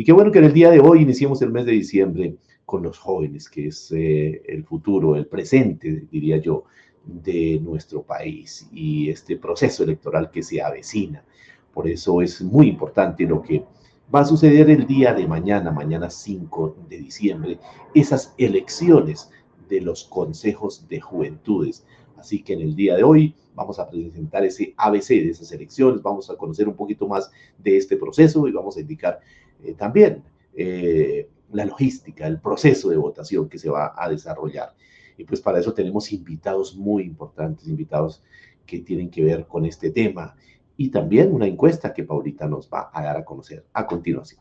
Y qué bueno que en el día de hoy iniciemos el mes de diciembre con los jóvenes, que es eh, el futuro, el presente, diría yo, de nuestro país y este proceso electoral que se avecina. Por eso es muy importante lo que va a suceder el día de mañana, mañana 5 de diciembre, esas elecciones de los consejos de juventudes. Así que en el día de hoy vamos a presentar ese ABC de esas elecciones, vamos a conocer un poquito más de este proceso y vamos a indicar eh, también eh, la logística, el proceso de votación que se va a desarrollar. Y pues para eso tenemos invitados muy importantes, invitados que tienen que ver con este tema y también una encuesta que Paulita nos va a dar a conocer a continuación.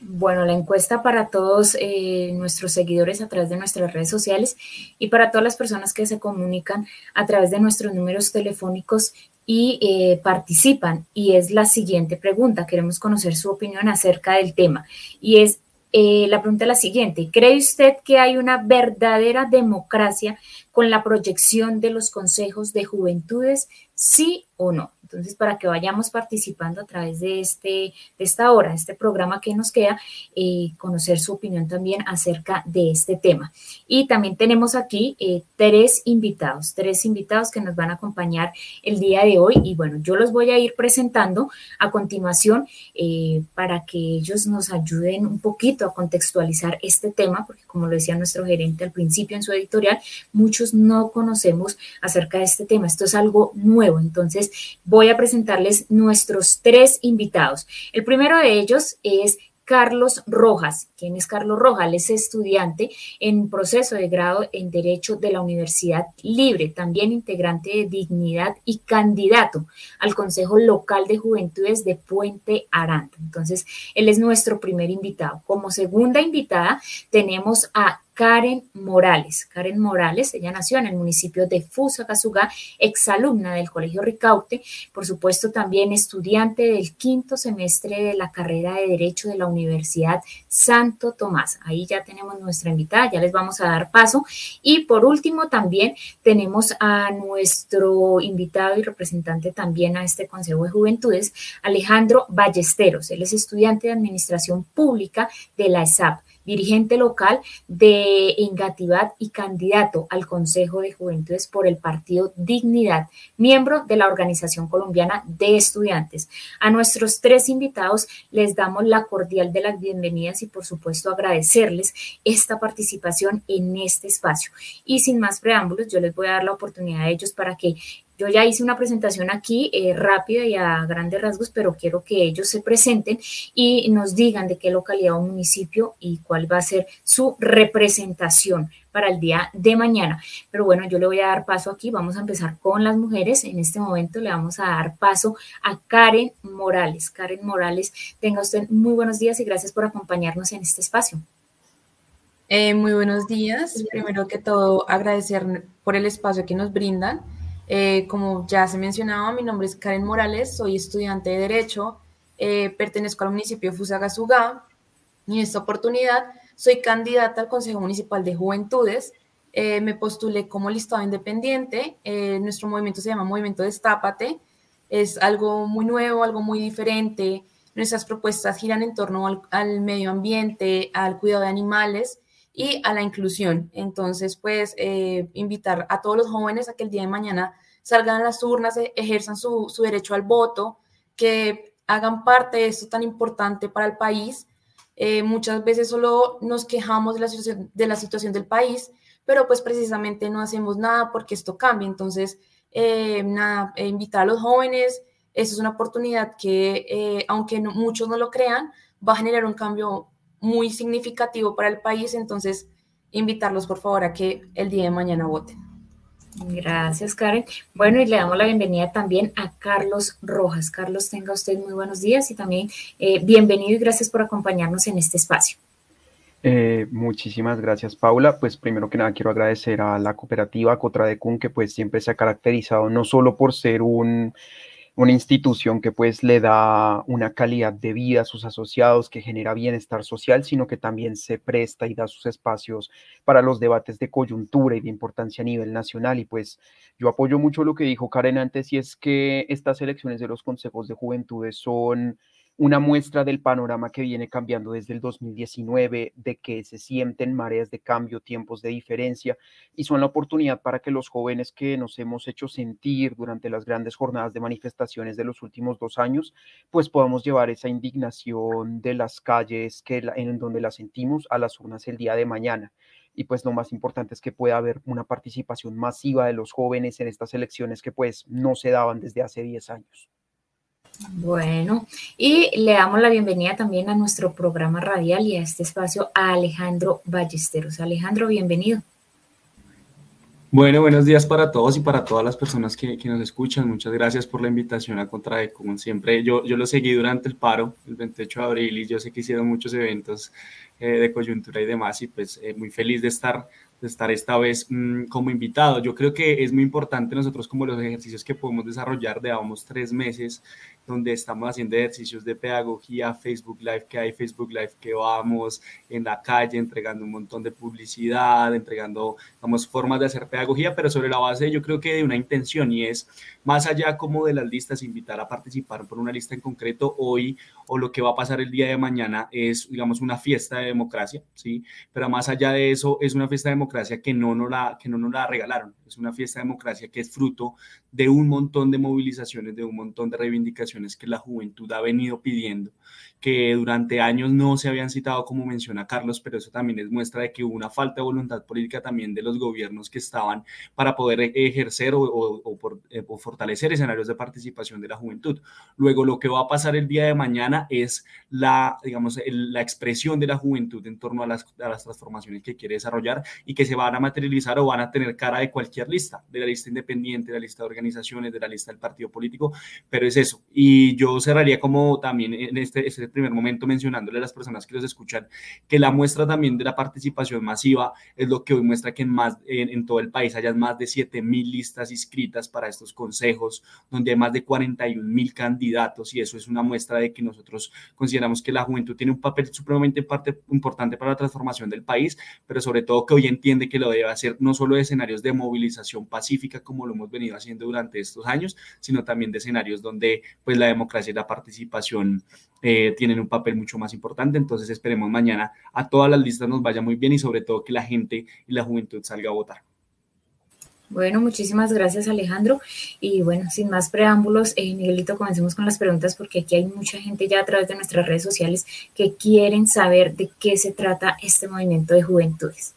Bueno, la encuesta para todos eh, nuestros seguidores a través de nuestras redes sociales y para todas las personas que se comunican a través de nuestros números telefónicos y eh, participan. Y es la siguiente pregunta. Queremos conocer su opinión acerca del tema. Y es eh, la pregunta es la siguiente. ¿Cree usted que hay una verdadera democracia con la proyección de los consejos de juventudes? ¿Sí o no? Entonces, para que vayamos participando a través de, este, esta hora, este programa que nos queda, eh, conocer su opinión también acerca de este tema. Y también tenemos aquí eh, tres invitados, tres invitados que nos van a acompañar el día de hoy. Y bueno, yo los voy a ir presentando a continuación eh, para que ellos nos ayuden un poquito a contextualizar este tema, porque como lo decía nuestro gerente al principio en su editorial, muchos no conocemos acerca de este tema. Esto es algo nuevo. Entonces, voy voy a presentarles nuestros tres invitados. El primero de ellos es Carlos Rojas. ¿Quién es Carlos Rojas? Él es estudiante en proceso de grado en Derecho de la Universidad Libre, también integrante de Dignidad y candidato al Consejo Local de Juventudes de Puente Aranda. Entonces, él es nuestro primer invitado. Como segunda invitada tenemos a Karen Morales. Karen Morales, ella nació en el municipio de Fusagasugá, exalumna del Colegio Ricaute, por supuesto también estudiante del quinto semestre de la carrera de Derecho de la Universidad Santo Tomás. Ahí ya tenemos nuestra invitada, ya les vamos a dar paso. Y por último también tenemos a nuestro invitado y representante también a este Consejo de Juventudes, Alejandro Ballesteros. Él es estudiante de Administración Pública de la ESAP dirigente local de Engatividad y candidato al Consejo de Juventudes por el Partido Dignidad, miembro de la Organización Colombiana de Estudiantes. A nuestros tres invitados les damos la cordial de las bienvenidas y por supuesto agradecerles esta participación en este espacio. Y sin más preámbulos, yo les voy a dar la oportunidad a ellos para que yo ya hice una presentación aquí eh, rápida y a grandes rasgos, pero quiero que ellos se presenten y nos digan de qué localidad o municipio y cuál va a ser su representación para el día de mañana. Pero bueno, yo le voy a dar paso aquí. Vamos a empezar con las mujeres. En este momento le vamos a dar paso a Karen Morales. Karen Morales, tenga usted muy buenos días y gracias por acompañarnos en este espacio. Eh, muy buenos días. Primero que todo, agradecer por el espacio que nos brindan eh, como ya se mencionaba, mi nombre es Karen Morales, soy estudiante de Derecho, eh, pertenezco al municipio de Fusagasugá y en esta oportunidad soy candidata al Consejo Municipal de Juventudes. Eh, me postulé como listado independiente. nuestro movimiento se llama Movimiento Destápate. Es algo muy nuevo, algo muy diferente. Nuestras propuestas giran en torno al, al medio ambiente, al cuidado de animales y a la inclusión. Entonces, pues, eh, invitar a todos los jóvenes a que el día de mañana salgan a las urnas, e, ejerzan su, derecho al voto, que hagan parte de esto tan importante para el país. Eh, muchas veces solo nos quejamos de la, situación, de la situación del país, pero pues precisamente no hacemos nada porque esto cambie. Entonces, eh, invitar a los jóvenes, eso es una oportunidad que, aunque muchos no lo crean, va a generar un cambio muy significativo para el país, entonces invitarlos por favor a que el día de mañana voten. Gracias, Karen. Bueno, y le damos la bienvenida también a Carlos Rojas. Carlos, tenga usted muy buenos días y también eh, bienvenido y gracias por acompañarnos en este espacio. Eh, muchísimas gracias, Paula. Pues primero que nada quiero agradecer a la cooperativa Cotradecun, que pues siempre se ha caracterizado no solo por ser un una institución que pues le da una calidad de vida a sus asociados, que genera bienestar social, sino que también se presta y da sus espacios para los debates de coyuntura y de importancia a nivel nacional. Y pues yo apoyo mucho lo que dijo Karen antes, y es que estas elecciones de los consejos de juventudes son una muestra del panorama que viene cambiando desde el 2019, de que se sienten mareas de cambio, tiempos de diferencia, y son la oportunidad para que los jóvenes que nos hemos hecho sentir durante las grandes jornadas de manifestaciones de los últimos dos años, pues podamos llevar esa indignación de las calles que en donde la sentimos a las urnas el día de mañana y pues lo más importante es que pueda haber una participación masiva de los jóvenes en estas elecciones que pues no se daban desde hace 10 años. Bueno, y le damos la bienvenida también a nuestro programa radial y a este espacio a Alejandro Ballesteros. Alejandro, bienvenido. Bueno, buenos días para todos y para todas las personas que, nos escuchan. Muchas gracias por la invitación a Contrade. Como siempre, yo, yo lo seguí durante el paro, el 28 de abril, y yo sé que hicieron muchos eventos eh, de coyuntura y demás, y pues eh, muy feliz de estar, de estar esta vez mm, como invitado. Yo creo que es muy importante nosotros como los ejercicios que podemos desarrollar, llevamos tres meses donde estamos haciendo ejercicios de pedagogía, Facebook Live que hay, Facebook Live que vamos en la calle entregando un montón de publicidad, entregando, vamos, formas de hacer pedagogía, pero sobre la base yo creo que de una intención y es más allá como de las listas, invitar a participar por una lista en concreto hoy o lo que va a pasar el día de mañana es, digamos, una fiesta de democracia, ¿sí? Pero más allá de eso, es una fiesta de democracia que no nos la, que no nos la regalaron, es una fiesta de democracia que es fruto de un montón de movilizaciones, de un montón de reivindicaciones que la juventud ha venido pidiendo, que durante años no se habían citado como menciona Carlos, pero eso también es muestra de que hubo una falta de voluntad política también de los gobiernos que estaban para poder ejercer o, por, eh, o fortalecer escenarios de participación de la juventud. Luego, lo que va a pasar el día de mañana es la, digamos, la expresión de la juventud en torno a las, a las transformaciones que quiere desarrollar y que se van a materializar o van a tener cara de cualquier lista, de la lista independiente, de la lista de organizaciones, de la lista del partido político, pero es eso. Y yo cerraría como también en este, este primer momento mencionándole a las personas que los escuchan que la muestra también de la participación masiva es lo que hoy muestra que en, más, en, en todo el país hayan más de 7 mil listas inscritas para estos consejos, donde hay más de 41 mil candidatos y eso es una muestra de que nosotros consideramos que la juventud tiene un papel supremamente parte, importante para la transformación del país, pero sobre todo que hoy entiende que lo debe hacer no solo de escenarios de movilización pacífica como lo hemos venido haciendo durante estos años, sino también de escenarios donde pues la democracia y la participación eh, tienen un papel mucho más importante. Entonces esperemos mañana a todas las listas nos vaya muy bien y sobre todo que la gente y la juventud salga a votar. Bueno, muchísimas gracias Alejandro. Y bueno, sin más preámbulos, eh, Miguelito, comencemos con las preguntas porque aquí hay mucha gente ya a través de nuestras redes sociales que quieren saber de qué se trata este movimiento de juventudes.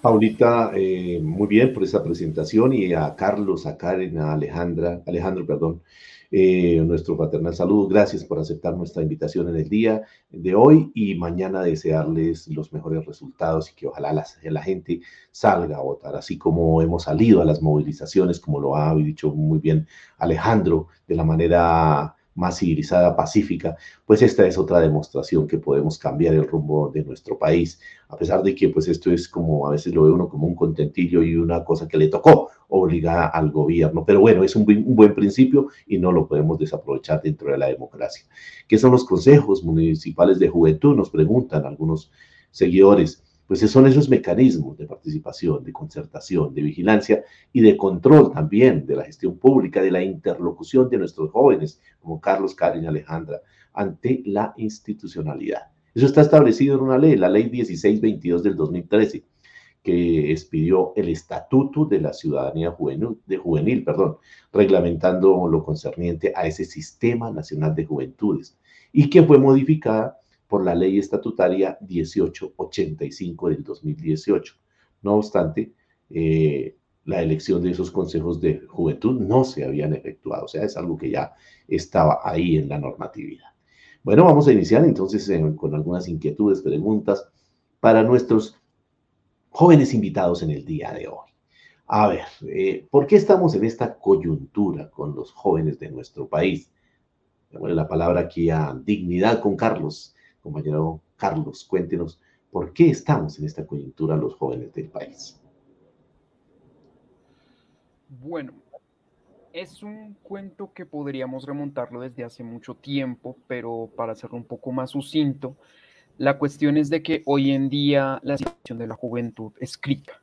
Paulita, eh, muy bien por esa presentación y a Carlos, a Karen, a Alejandra, Alejandro, perdón, eh, nuestro fraternal saludo. Gracias por aceptar nuestra invitación en el día de hoy y mañana desearles los mejores resultados y que ojalá la, la gente salga a votar, así como hemos salido a las movilizaciones, como lo ha dicho muy bien Alejandro, de la manera más civilizada, pacífica, pues esta es otra demostración que podemos cambiar el rumbo de nuestro país, a pesar de que pues esto es como a veces lo ve uno como un contentillo y una cosa que le tocó obligar al gobierno, pero bueno, es un, un buen principio y no lo podemos desaprovechar dentro de la democracia. ¿Qué son los consejos municipales de juventud? Nos preguntan algunos seguidores pues son esos mecanismos de participación, de concertación, de vigilancia y de control también de la gestión pública, de la interlocución de nuestros jóvenes, como Carlos, Karen y Alejandra, ante la institucionalidad. Eso está establecido en una ley, la ley 1622 del 2013, que expidió el Estatuto de la Ciudadanía Juvenil, de Juvenil, perdón, reglamentando lo concerniente a ese Sistema Nacional de Juventudes, y que fue modificada por la ley estatutaria 1885 del 2018. No obstante, eh, la elección de esos consejos de juventud no se habían efectuado, o sea, es algo que ya estaba ahí en la normatividad. Bueno, vamos a iniciar entonces con algunas inquietudes, preguntas para nuestros jóvenes invitados en el día de hoy. A ver, eh, ¿por qué estamos en esta coyuntura con los jóvenes de nuestro país? Démosle la palabra aquí a Dignidad con Carlos compañero Carlos, cuéntenos por qué estamos en esta coyuntura los jóvenes del país. Bueno, es un cuento que podríamos remontarlo desde hace mucho tiempo, pero para hacerlo un poco más sucinto, la cuestión es de que hoy en día la situación de la juventud es crítica.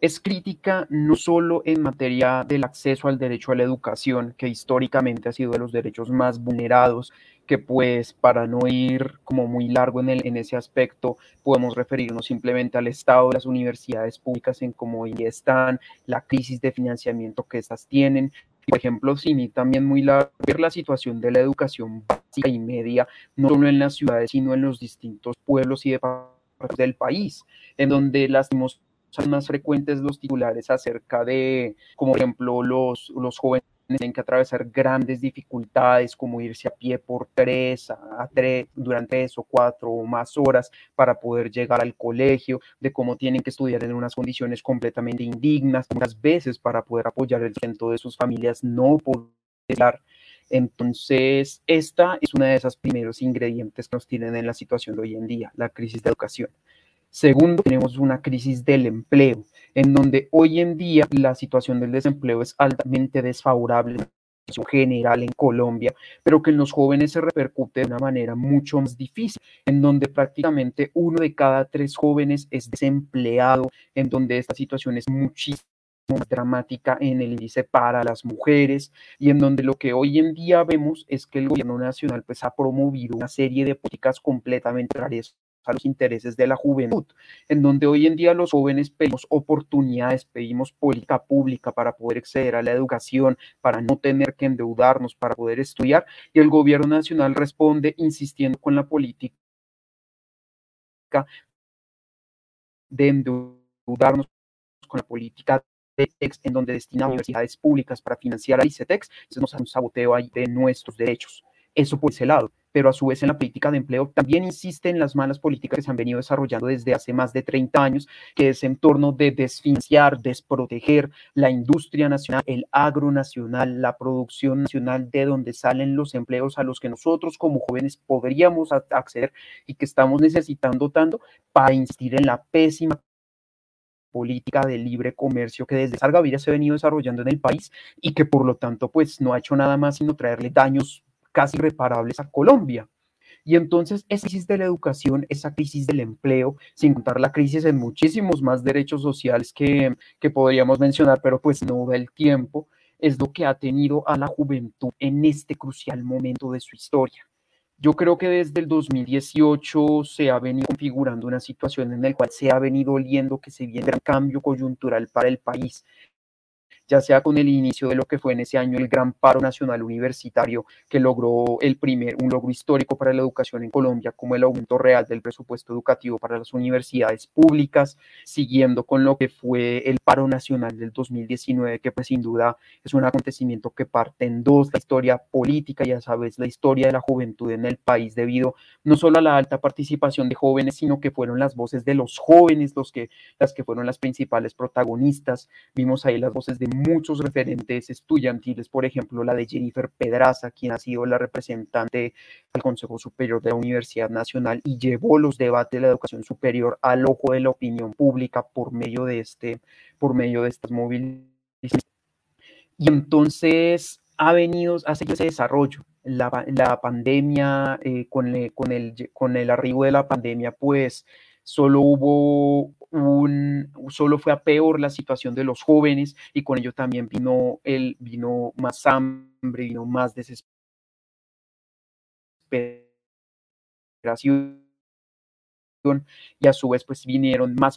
es crítica no solo en materia del acceso al derecho a la educación, que históricamente ha sido de los derechos más vulnerados, que pues para no ir como muy largo en, el, en ese aspecto, podemos referirnos simplemente al estado de las universidades públicas en cómo están, la crisis de financiamiento que estas tienen, por ejemplo, sí, también muy largo, ver la situación de la educación básica y media, no solo en las ciudades, sino en los distintos pueblos y departamentos del país, en donde las son más frecuentes los titulares acerca de, como por ejemplo, los, los jóvenes tienen que atravesar grandes dificultades como irse a pie por tres, a tres, durante tres o cuatro o más horas para poder llegar al colegio, de cómo tienen que estudiar en unas condiciones completamente indignas, muchas veces para poder apoyar el centro de sus familias no poder entonces, esta es una de esos primeros ingredientes que nos tienen en la situación de hoy en día, la crisis de educación. Segundo, tenemos una crisis del empleo, en donde hoy en día la situación del desempleo es altamente desfavorable en general en Colombia, pero que en los jóvenes se repercute de una manera mucho más difícil, en donde prácticamente uno de cada tres jóvenes es desempleado, en donde esta situación es muchísimo dramática en el índice para las mujeres y en donde lo que hoy en día vemos es que el gobierno nacional pues ha promovido una serie de políticas completamente raras a los intereses de la juventud, en donde hoy en día los jóvenes pedimos oportunidades, pedimos política pública para poder acceder a la educación, para no tener que endeudarnos, para poder estudiar, y el gobierno nacional responde insistiendo con la política de endeudarnos con la política de en donde destina universidades públicas para financiar a ICETEX, eso nos hace un saboteo ahí de nuestros derechos. Eso por ese lado. Pero a su vez en la política de empleo también insiste en las malas políticas que se han venido desarrollando desde hace más de 30 años, que es en torno de desfinanciar, desproteger la industria nacional, el agro nacional, la producción nacional de donde salen los empleos a los que nosotros como jóvenes podríamos acceder y que estamos necesitando tanto para insistir en la pésima política de libre comercio que desde Salgaviria se ha venido desarrollando en el país y que por lo tanto pues no ha hecho nada más sino traerle daños casi irreparables a Colombia. Y entonces esa crisis de la educación, esa crisis del empleo, sin contar la crisis en muchísimos más derechos sociales que, que podríamos mencionar, pero pues no da el tiempo, es lo que ha tenido a la juventud en este crucial momento de su historia. Yo creo que desde el 2018 se ha venido configurando una situación en la cual se ha venido oliendo que se viene un cambio coyuntural para el país, ya sea con el inicio de lo que fue en ese año el gran paro nacional universitario que logró el primer, un logro histórico para la educación en Colombia, como el aumento real del presupuesto educativo para las universidades públicas, siguiendo con lo que fue el paro nacional del 2019, que pues sin duda es un acontecimiento que parte en dos, la historia política y a sabes la historia de la juventud en el país debido no solo a la alta participación de jóvenes, sino que fueron las voces de los jóvenes los que, las que fueron las principales protagonistas. Vimos ahí las voces de muchos referentes estudiantiles, por ejemplo, la de Jennifer Pedraza, quien ha sido la representante al Consejo Superior de la Universidad Nacional y llevó los debates de la educación superior al ojo de la opinión pública por medio de este, por medio de estas movilizaciones. Y entonces ha venido, ha seguido ese desarrollo. La, pandemia, eh, con, con, el, con el arribo de la pandemia, pues solo hubo solo fue a peor la situación de los jóvenes y con ello también vino, el, vino más hambre, vino más desesperación y a su vez pues vinieron más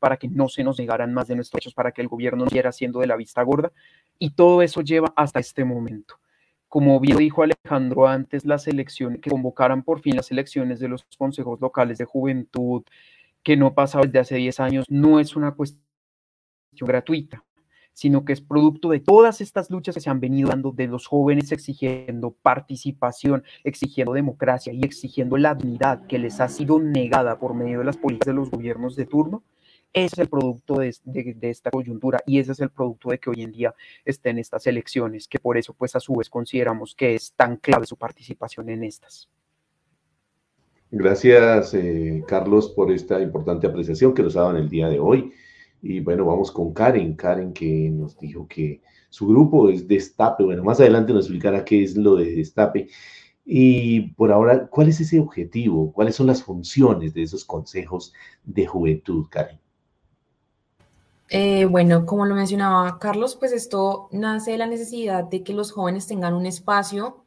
para que no se nos negaran más de nuestros hechos, para que el gobierno no siguiera haciendo de la vista gorda y todo eso lleva hasta este momento. Como bien dijo Alejandro antes, las elecciones, que convocaran por fin las elecciones de los consejos locales de juventud, que no pasaba desde hace 10 años, no es una cuestión gratuita, sino que es producto de todas estas luchas que se han venido dando de los jóvenes exigiendo participación, exigiendo democracia y exigiendo la dignidad que les ha sido negada por medio de las políticas de los gobiernos de turno ese es el producto de, esta coyuntura y ese es el producto de que hoy en día estén estas elecciones, que por eso pues a su vez consideramos que es tan clave su participación en estas. Gracias, eh, Carlos, por esta importante apreciación que nos daban el día de hoy. Y bueno, vamos con Karen. Karen que nos dijo que su grupo es Destape. Bueno, más adelante nos explicará qué es lo de Destape. Y por ahora, ¿cuál es ese objetivo? ¿Cuáles son las funciones de esos consejos de juventud, Karen? Eh, bueno, como lo mencionaba Carlos, pues esto nace de la necesidad de que los jóvenes tengan un espacio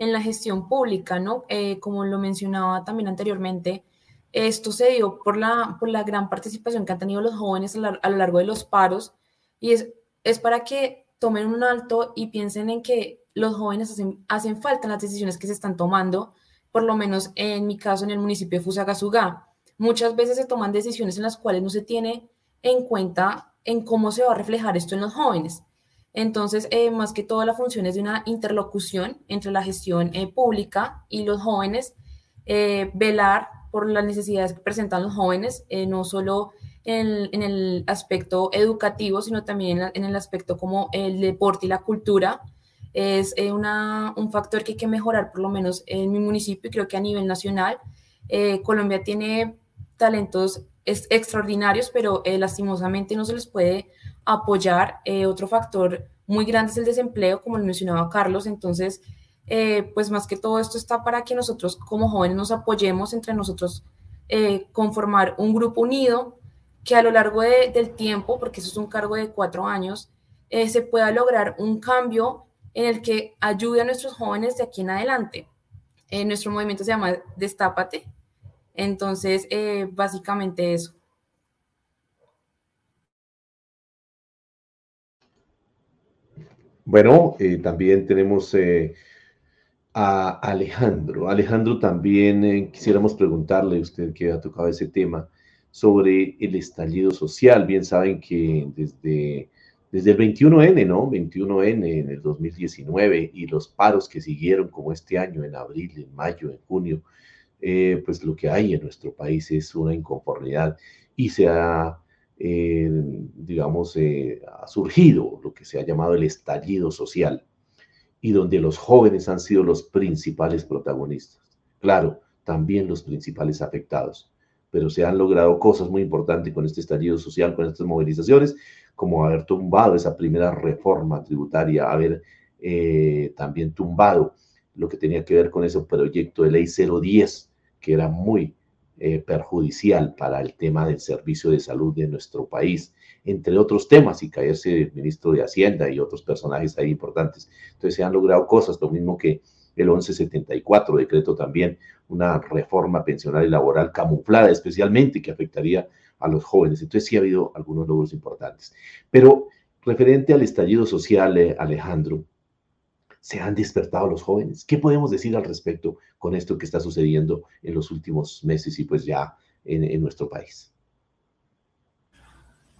en la gestión pública, ¿no? Eh, como lo mencionaba también anteriormente, esto se dio por la, por la gran participación que han tenido los jóvenes a, lo largo de los paros y es, es para que tomen un alto y piensen en que los jóvenes hacen, hacen falta en las decisiones que se están tomando, por lo menos en mi caso en el municipio de Fusagasugá. Muchas veces se toman decisiones en las cuales no se tiene en cuenta en cómo se va a reflejar esto en los jóvenes. Entonces, eh, más que todo, la función es de una interlocución entre la gestión eh, pública y los jóvenes, eh, velar por las necesidades que presentan los jóvenes, no solo en, el aspecto educativo, sino también en, el aspecto como el deporte y la cultura. Es un factor que hay que mejorar, por lo menos en mi municipio, y creo que a nivel nacional. Colombia tiene talentos extraordinarios, pero lastimosamente no se les puede apoyar. Eh, otro factor muy grande es el desempleo, como lo mencionaba Carlos. Entonces, eh, pues más que todo esto está para que nosotros como jóvenes nos apoyemos entre nosotros, eh, conformar un grupo unido que a lo largo del tiempo, porque eso es un cargo de cuatro años, se pueda lograr un cambio en el que ayude a nuestros jóvenes de aquí en adelante. nuestro movimiento se llama Destápate. Entonces, básicamente eso. Bueno, eh, también tenemos eh, a Alejandro. Alejandro, también eh, quisiéramos preguntarle, usted que ha tocado ese tema, sobre el estallido social. Bien saben que desde, desde el 21N, ¿no? 21N en el 2019 y los paros que siguieron como este año, en abril, en mayo, en junio, pues lo que hay en nuestro país es una inconformidad y se ha eh, digamos, eh, ha surgido lo que se ha llamado el estallido social y donde los jóvenes han sido los principales protagonistas. Claro, también los principales afectados, pero se han logrado cosas muy importantes con este estallido social, con estas movilizaciones, como haber tumbado esa primera reforma tributaria, haber eh, también tumbado lo que tenía que ver con ese proyecto de ley 010, que era muy eh, perjudicial para el tema del servicio de salud de nuestro país, entre otros temas, y caerse el ministro de Hacienda y otros personajes ahí importantes. Entonces se han logrado cosas, lo mismo que el 1174, decreto también una reforma pensional y laboral camuflada especialmente que afectaría a los jóvenes. Entonces sí ha habido algunos logros importantes. Pero referente al estallido social, eh, Alejandro, se han despertado los jóvenes. ¿Qué podemos decir al respecto con esto que está sucediendo en los últimos meses y pues ya en, nuestro país?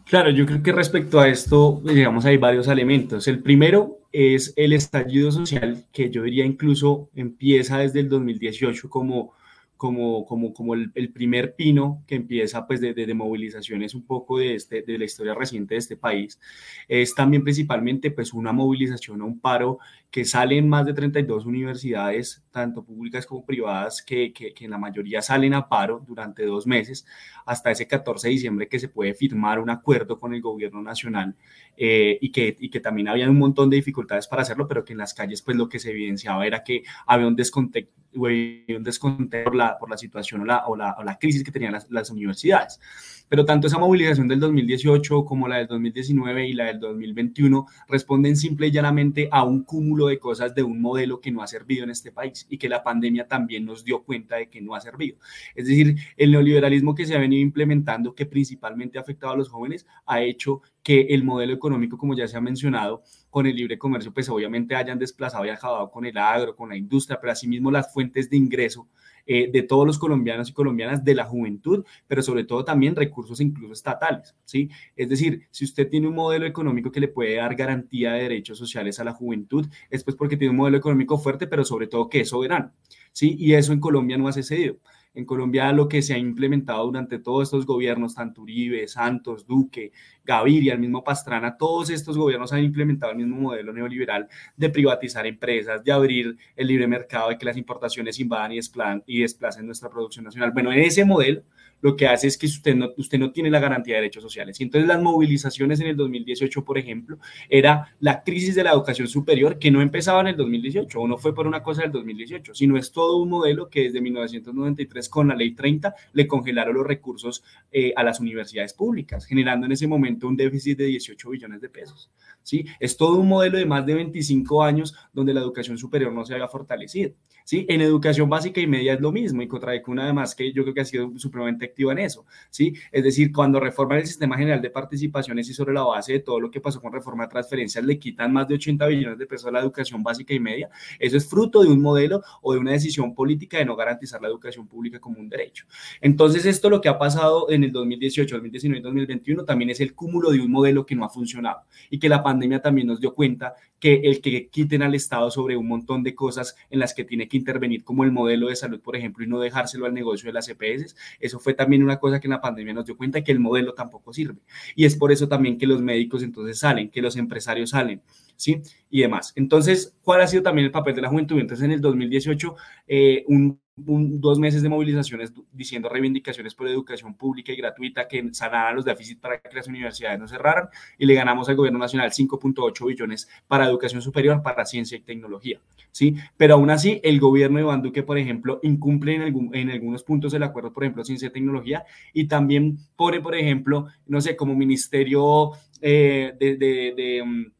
Claro, yo creo que respecto a esto, digamos, hay varios elementos. El primero es el estallido social, que yo diría incluso empieza desde el 2018 como como, como, como el, primer pino que empieza pues de, de, movilizaciones un poco de, este, de la historia reciente de este país, es también principalmente pues una movilización o un paro que salen más de 32 universidades, tanto públicas como privadas, que, que, que, en la mayoría salen a paro durante dos meses, hasta ese 14 de diciembre que se puede firmar un acuerdo con el gobierno nacional eh, y, que, y que también había un montón de dificultades para hacerlo, pero que en las calles pues lo que se evidenciaba era que había un descontento, un descontento por, la, por la situación o la, o la, o la crisis que tenían las, las universidades. Pero tanto esa movilización del 2018 como la del 2019 y la del 2021 responden simple y llanamente a un cúmulo de cosas de un modelo que no ha servido en este país y que la pandemia también nos dio cuenta de que no ha servido. Es decir, el neoliberalismo que se ha venido implementando, que principalmente ha afectado a los jóvenes, ha hecho que el modelo económico, como ya se ha mencionado, con el libre comercio, pues obviamente hayan desplazado y acabado con el agro, con la industria, pero asimismo las fuentes de ingreso eh, de todos los colombianos y colombianas, de la juventud, pero sobre todo también recursos incluso estatales, ¿sí? Es decir, si usted tiene un modelo económico que le puede dar garantía de derechos sociales a la juventud, es pues porque tiene un modelo económico fuerte, pero sobre todo que es soberano, ¿sí? Y eso en Colombia no ha sucedido. En Colombia lo que se ha implementado durante todos estos gobiernos, tanto Uribe, Santos, Duque, Gaviria, el mismo Pastrana, todos estos gobiernos han implementado el mismo modelo neoliberal de privatizar empresas, de abrir el libre mercado, de que las importaciones invadan y, y desplacen nuestra producción nacional. Bueno, en ese modelo lo que hace es que usted no, usted no tiene la garantía de derechos sociales. Y entonces las movilizaciones en el 2018, por ejemplo, era la crisis de la educación superior que no empezaba en el 2018 o no fue por una cosa del 2018, sino es todo un modelo que desde 1993 con la ley 30 le congelaron los recursos eh, a las universidades públicas, generando en ese momento un déficit de 18 billones de pesos. ¿sí? Es todo un modelo de más de 25 años donde la educación superior no se había fortalecido. ¿sí? En educación básica y media es lo mismo y una además que yo creo que ha sido supremamente activa en eso, ¿sí? Es decir, cuando reforman el sistema general de participaciones y sobre la base de todo lo que pasó con reforma de transferencias le quitan más de 80 billones de pesos a la educación básica y media, eso es fruto de un modelo o de una decisión política de no garantizar la educación pública como un derecho. Entonces, esto lo que ha pasado en el 2018, 2019 y 2021 también es el cúmulo de un modelo que no ha funcionado y que la pandemia también nos dio cuenta que el que quiten al Estado sobre un montón de cosas en las que tiene que intervenir, como el modelo de salud, por ejemplo, y no dejárselo al negocio de las EPS, eso fue también una cosa que en la pandemia nos dio cuenta que el modelo tampoco sirve. Y es por eso también que los médicos entonces salen, que los empresarios salen, ¿sí? Y demás. Entonces, ¿cuál ha sido también el papel de la juventud? Entonces, en el 2018, eh, un dos meses de movilizaciones diciendo reivindicaciones por educación pública y gratuita que sanaran los déficits para que las universidades no cerraran y le ganamos al gobierno nacional 5.8 billones para educación superior, para ciencia y tecnología, ¿sí? Pero aún así, el gobierno de Iván Duque, por ejemplo, incumple en, algún, en algunos puntos el acuerdo, por ejemplo, ciencia y tecnología y también pone, por ejemplo, no sé, como ministerio eh, de, mm,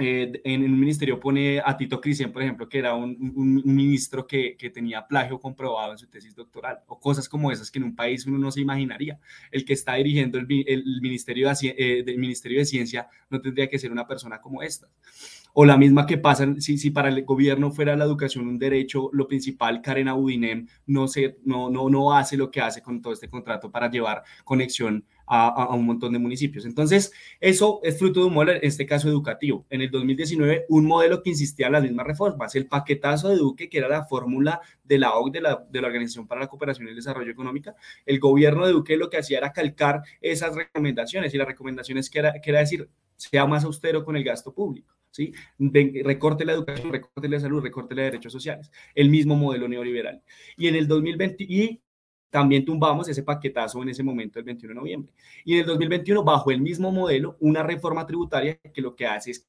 eh, en un ministerio pone a Tito Cristian, por ejemplo, que era un, ministro que, que, tenía plagio comprobado en su tesis doctoral, o cosas como esas que en un país uno no se imaginaría. El que está dirigiendo el, el ministerio, de, eh, ministerio de Ciencia no tendría que ser una persona como esta. O la misma que pasa, si, si para el gobierno fuera la educación un derecho, lo principal, Karen Abudinem no, se, no, no, no hace lo que hace con todo este contrato para llevar conexión a, un montón de municipios. Entonces, eso es fruto de un modelo, en este caso educativo. En el 2019, un modelo que insistía en las mismas reformas, el paquetazo de Duque, que era la fórmula de la OCDE, de la, de la Organización para la Cooperación y el Desarrollo Económica, el gobierno de Duque lo que hacía era calcar esas recomendaciones y las recomendaciones que era, que era decir, sea más austero con el gasto público. ¿Sí? recorte la educación, recorte la salud, recorte los derechos sociales, el mismo modelo neoliberal. Y en el 2020, y también tumbamos ese paquetazo en ese momento, el 21 de noviembre. Y en el 2021, bajo el mismo modelo, una reforma tributaria que lo que hace es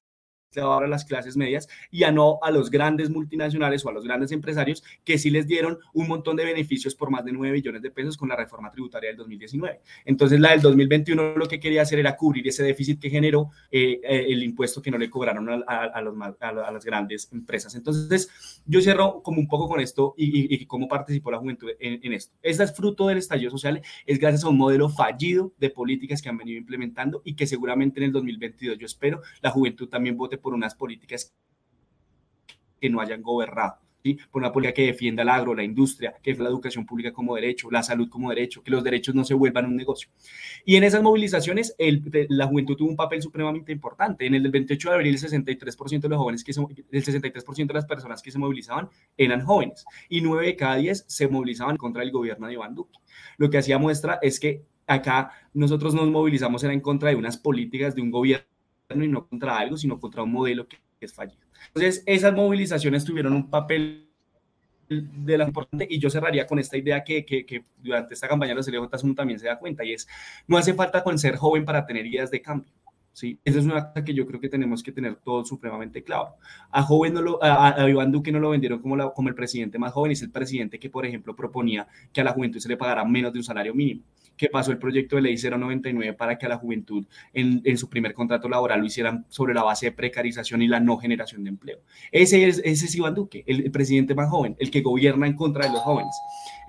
ahora a las clases medias y a no a los grandes multinacionales o a los grandes empresarios que sí les dieron un montón de beneficios por más de 9 billones de pesos con la reforma tributaria del 2019. Entonces la del 2021 lo que quería hacer era cubrir ese déficit que generó eh, eh, el impuesto que no le cobraron a, los, a, las grandes empresas. Entonces yo cierro como un poco con esto y, y, cómo participó la juventud en, en esto. Este es fruto del estallido social, es gracias a un modelo fallido de políticas que han venido implementando y que seguramente en el 2022 yo espero la juventud también vote por unas políticas que no hayan gobernado. ¿Sí? por una política que defienda el agro, la industria, que es la educación pública como derecho, la salud como derecho, que los derechos no se vuelvan un negocio. Y en esas movilizaciones, el, la juventud tuvo un papel supremamente importante. En el del 28 de abril, el 63% de los jóvenes que el 63% de las personas que se movilizaban eran jóvenes y 9 de cada 10 se movilizaban contra el gobierno de Iván Duque. Lo que hacía muestra es que acá nosotros nos movilizamos era en contra de unas políticas de un gobierno y no contra algo, sino contra un modelo que es fallido. Entonces, esas movilizaciones tuvieron un papel de la importante y yo cerraría con esta idea que, que, durante esta campaña los LJ también se da cuenta y es, no hace falta con ser joven para tener ideas de cambio. ¿Sí? Esa es una cosa que yo creo que tenemos que tener todo supremamente claro. A joven no lo, a, a Iván Duque no lo vendieron como, la, como el presidente más joven, es el presidente que, por ejemplo, proponía que a la juventud se le pagara menos de un salario mínimo que pasó el proyecto de ley 099 para que a la juventud en, en, su primer contrato laboral lo hicieran sobre la base de precarización y la no generación de empleo. Ese es, ese es Iván Duque, el, el presidente más joven, el que gobierna en contra de los jóvenes.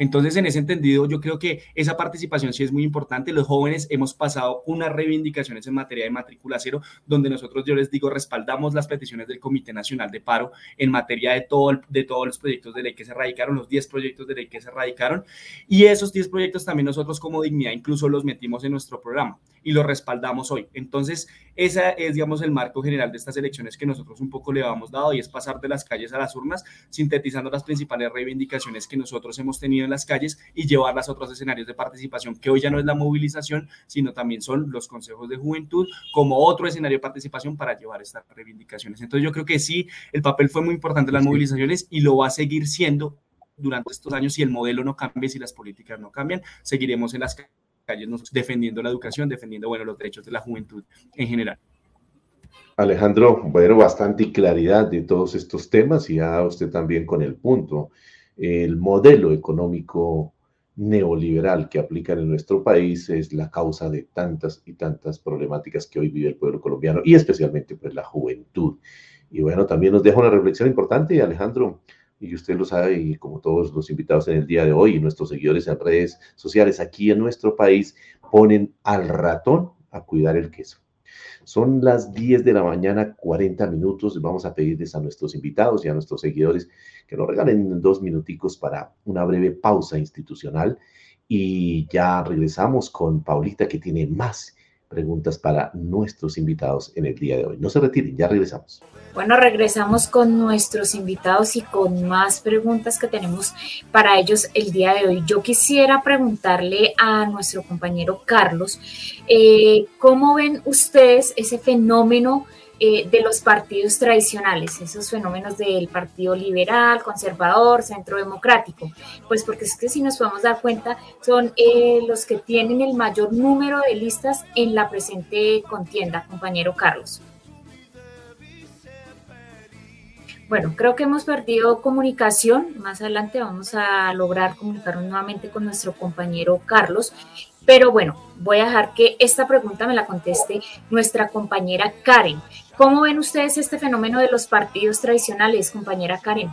Entonces, en ese entendido, yo creo que esa participación sí es muy importante. Los jóvenes hemos pasado unas reivindicaciones en materia de matrícula cero, donde nosotros, yo les digo, respaldamos las peticiones del Comité Nacional de Paro en materia de, todo, de todos los proyectos de ley que se radicaron, los 10 proyectos de ley que se radicaron. Y esos 10 proyectos también nosotros como dignidad incluso los metimos en nuestro programa y los respaldamos hoy. Entonces, ese es, digamos, el marco general de estas elecciones que nosotros un poco le hemos dado y es pasar de las calles a las urnas, sintetizando las principales reivindicaciones que nosotros hemos tenido las calles y llevarlas a otros escenarios de participación, que hoy ya no es la movilización, sino también son los consejos de juventud como otro escenario de participación para llevar estas reivindicaciones. Entonces yo creo que sí, el papel fue muy importante en las movilizaciones y lo va a seguir siendo durante estos años si el modelo no cambia, si las políticas no cambian, seguiremos en las calles defendiendo la educación, defendiendo bueno, los derechos de la juventud en general. Alejandro, bueno, bastante claridad de todos estos temas y a usted también con el punto el modelo económico neoliberal que aplican en nuestro país es la causa de tantas y tantas problemáticas que hoy vive el pueblo colombiano y especialmente pues la juventud. Y bueno, también nos deja una reflexión importante, Alejandro, y usted lo sabe, y como todos los invitados en el día de hoy y nuestros seguidores en redes sociales aquí en nuestro país, ponen al ratón a cuidar el queso. Son las 10 de la mañana, 40 minutos. Vamos a pedirles a nuestros invitados y a nuestros seguidores que nos regalen dos minuticos para una breve pausa institucional y ya regresamos con Paulita que tiene más preguntas para nuestros invitados en el día de hoy. No se retiren, ya regresamos. Bueno, regresamos con nuestros invitados y con más preguntas que tenemos para ellos el día de hoy. Yo quisiera preguntarle a nuestro compañero Carlos, eh, ¿cómo ven ustedes ese fenómeno? Eh, de los partidos tradicionales, esos fenómenos del Partido Liberal, Conservador, Centro Democrático. Pues porque es que si nos podemos dar cuenta, son eh, los que tienen el mayor número de listas en la presente contienda, compañero Carlos. Bueno, creo que hemos perdido comunicación. Más adelante vamos a lograr comunicarnos nuevamente con nuestro compañero Carlos. Pero bueno, voy a dejar que esta pregunta me la conteste nuestra compañera Karen. ¿Cómo ven ustedes este fenómeno de los partidos tradicionales, compañera Karen?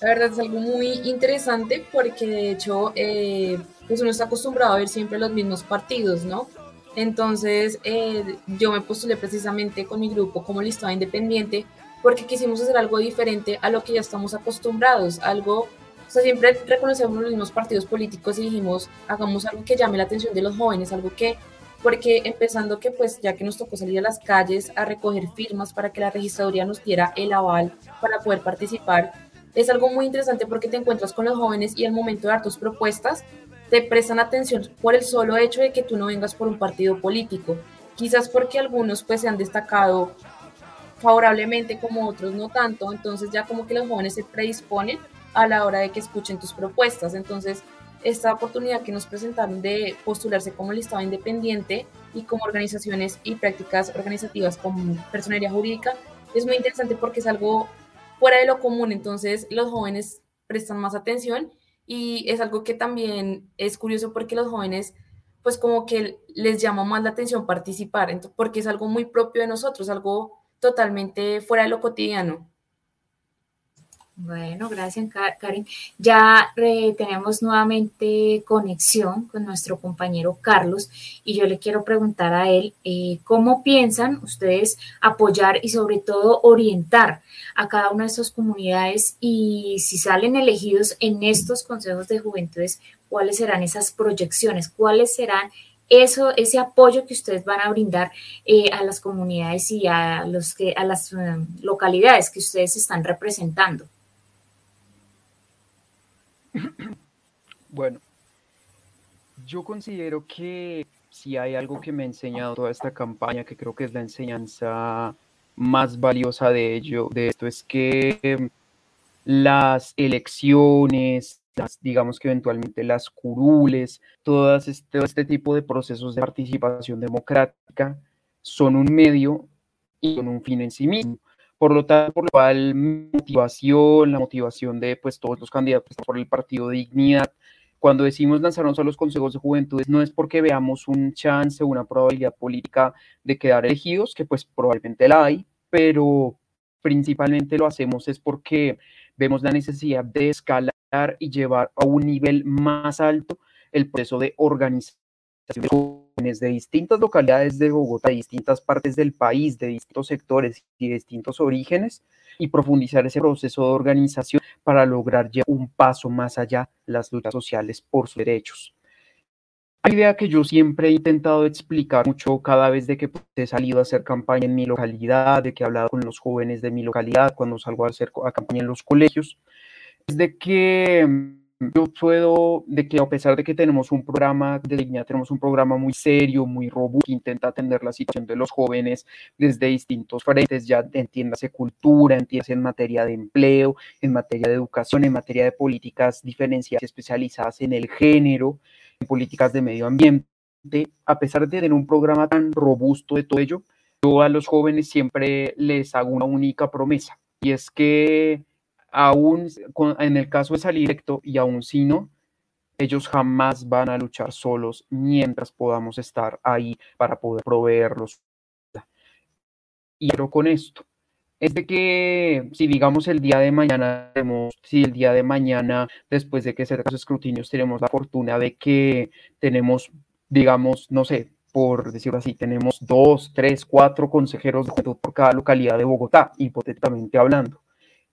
La verdad es algo muy interesante porque de hecho eh, pues uno está acostumbrado a ver siempre los mismos partidos, ¿no? Entonces eh, yo me postulé precisamente con mi grupo como listado independiente porque quisimos hacer algo diferente a lo que ya estamos acostumbrados, algo o sea, siempre reconocemos los mismos partidos políticos y dijimos, hagamos algo que llame la atención de los jóvenes, algo que, porque empezando que pues ya que nos tocó salir a las calles a recoger firmas para que la registraduría nos diera el aval para poder participar, es algo muy interesante porque te encuentras con los jóvenes y al momento de dar tus propuestas te prestan atención por el solo hecho de que tú no vengas por un partido político. Quizás porque algunos pues se han destacado favorablemente como otros no tanto, entonces ya como que los jóvenes se predisponen a la hora de que escuchen tus propuestas. Entonces, esta oportunidad que nos presentaron de postularse como listado independiente y como organizaciones y prácticas organizativas como personería jurídica es muy interesante porque es algo fuera de lo común. Entonces, los jóvenes prestan más atención y es algo que también es curioso porque los jóvenes pues como que les llama más la atención participar, porque es algo muy propio de nosotros, algo totalmente fuera de lo cotidiano. Bueno, gracias Karen. Ya eh, tenemos nuevamente conexión con nuestro compañero Carlos y yo le quiero preguntar a él eh, cómo piensan ustedes apoyar y sobre todo orientar a cada una de estas comunidades y si salen elegidos en estos consejos de juventudes, cuáles serán esas proyecciones, cuáles serán eso, ese apoyo que ustedes van a brindar eh, a las comunidades y a, los que, a las localidades que ustedes están representando. Bueno, yo considero que si hay algo que me ha enseñado toda esta campaña, que creo que es la enseñanza más valiosa de ello, de esto, es que las elecciones, digamos que eventualmente las curules, todas este, todo este tipo de procesos de participación democrática son un medio y son un fin en sí mismo. Por lo tanto, por lo cual, motivación, la motivación de pues, todos los candidatos por el partido Dignidad, cuando decimos lanzarnos a los consejos de juventud, no es porque veamos un chance una probabilidad política de quedar elegidos, que pues probablemente la hay, pero principalmente lo hacemos es porque vemos la necesidad de escalar y llevar a un nivel más alto el proceso de organización de distintas localidades de Bogotá, de distintas partes del país, de distintos sectores y de distintos orígenes, y profundizar ese proceso de organización para lograr llevar un paso más allá las luchas sociales por sus derechos. Una idea que yo siempre he intentado explicar mucho cada vez de que he salido a hacer campaña en mi localidad, de que he hablado con los jóvenes de mi localidad, cuando salgo a hacer campaña en los colegios, es de que yo puedo, de que a pesar de que tenemos un programa de dignidad, tenemos un programa muy serio, muy robusto, que intenta atender la situación de los jóvenes desde distintos frentes, ya entiéndase cultura, entiéndase en materia de empleo, en materia de educación, en materia de políticas diferenciadas especializadas en el género, en políticas de medio ambiente. A pesar de tener un programa tan robusto de todo ello, yo a los jóvenes siempre les hago una única promesa, y es que aún en el caso de salir directo y aún si no, ellos jamás van a luchar solos mientras podamos estar ahí para poder proveerlos. Y quiero con esto es de que si digamos el día de mañana, si el día de mañana, después de que se los escrutinios, tenemos la fortuna de que tenemos, digamos, no sé, por decirlo así, tenemos dos, tres, cuatro consejeros de por cada localidad de Bogotá, hipotéticamente hablando.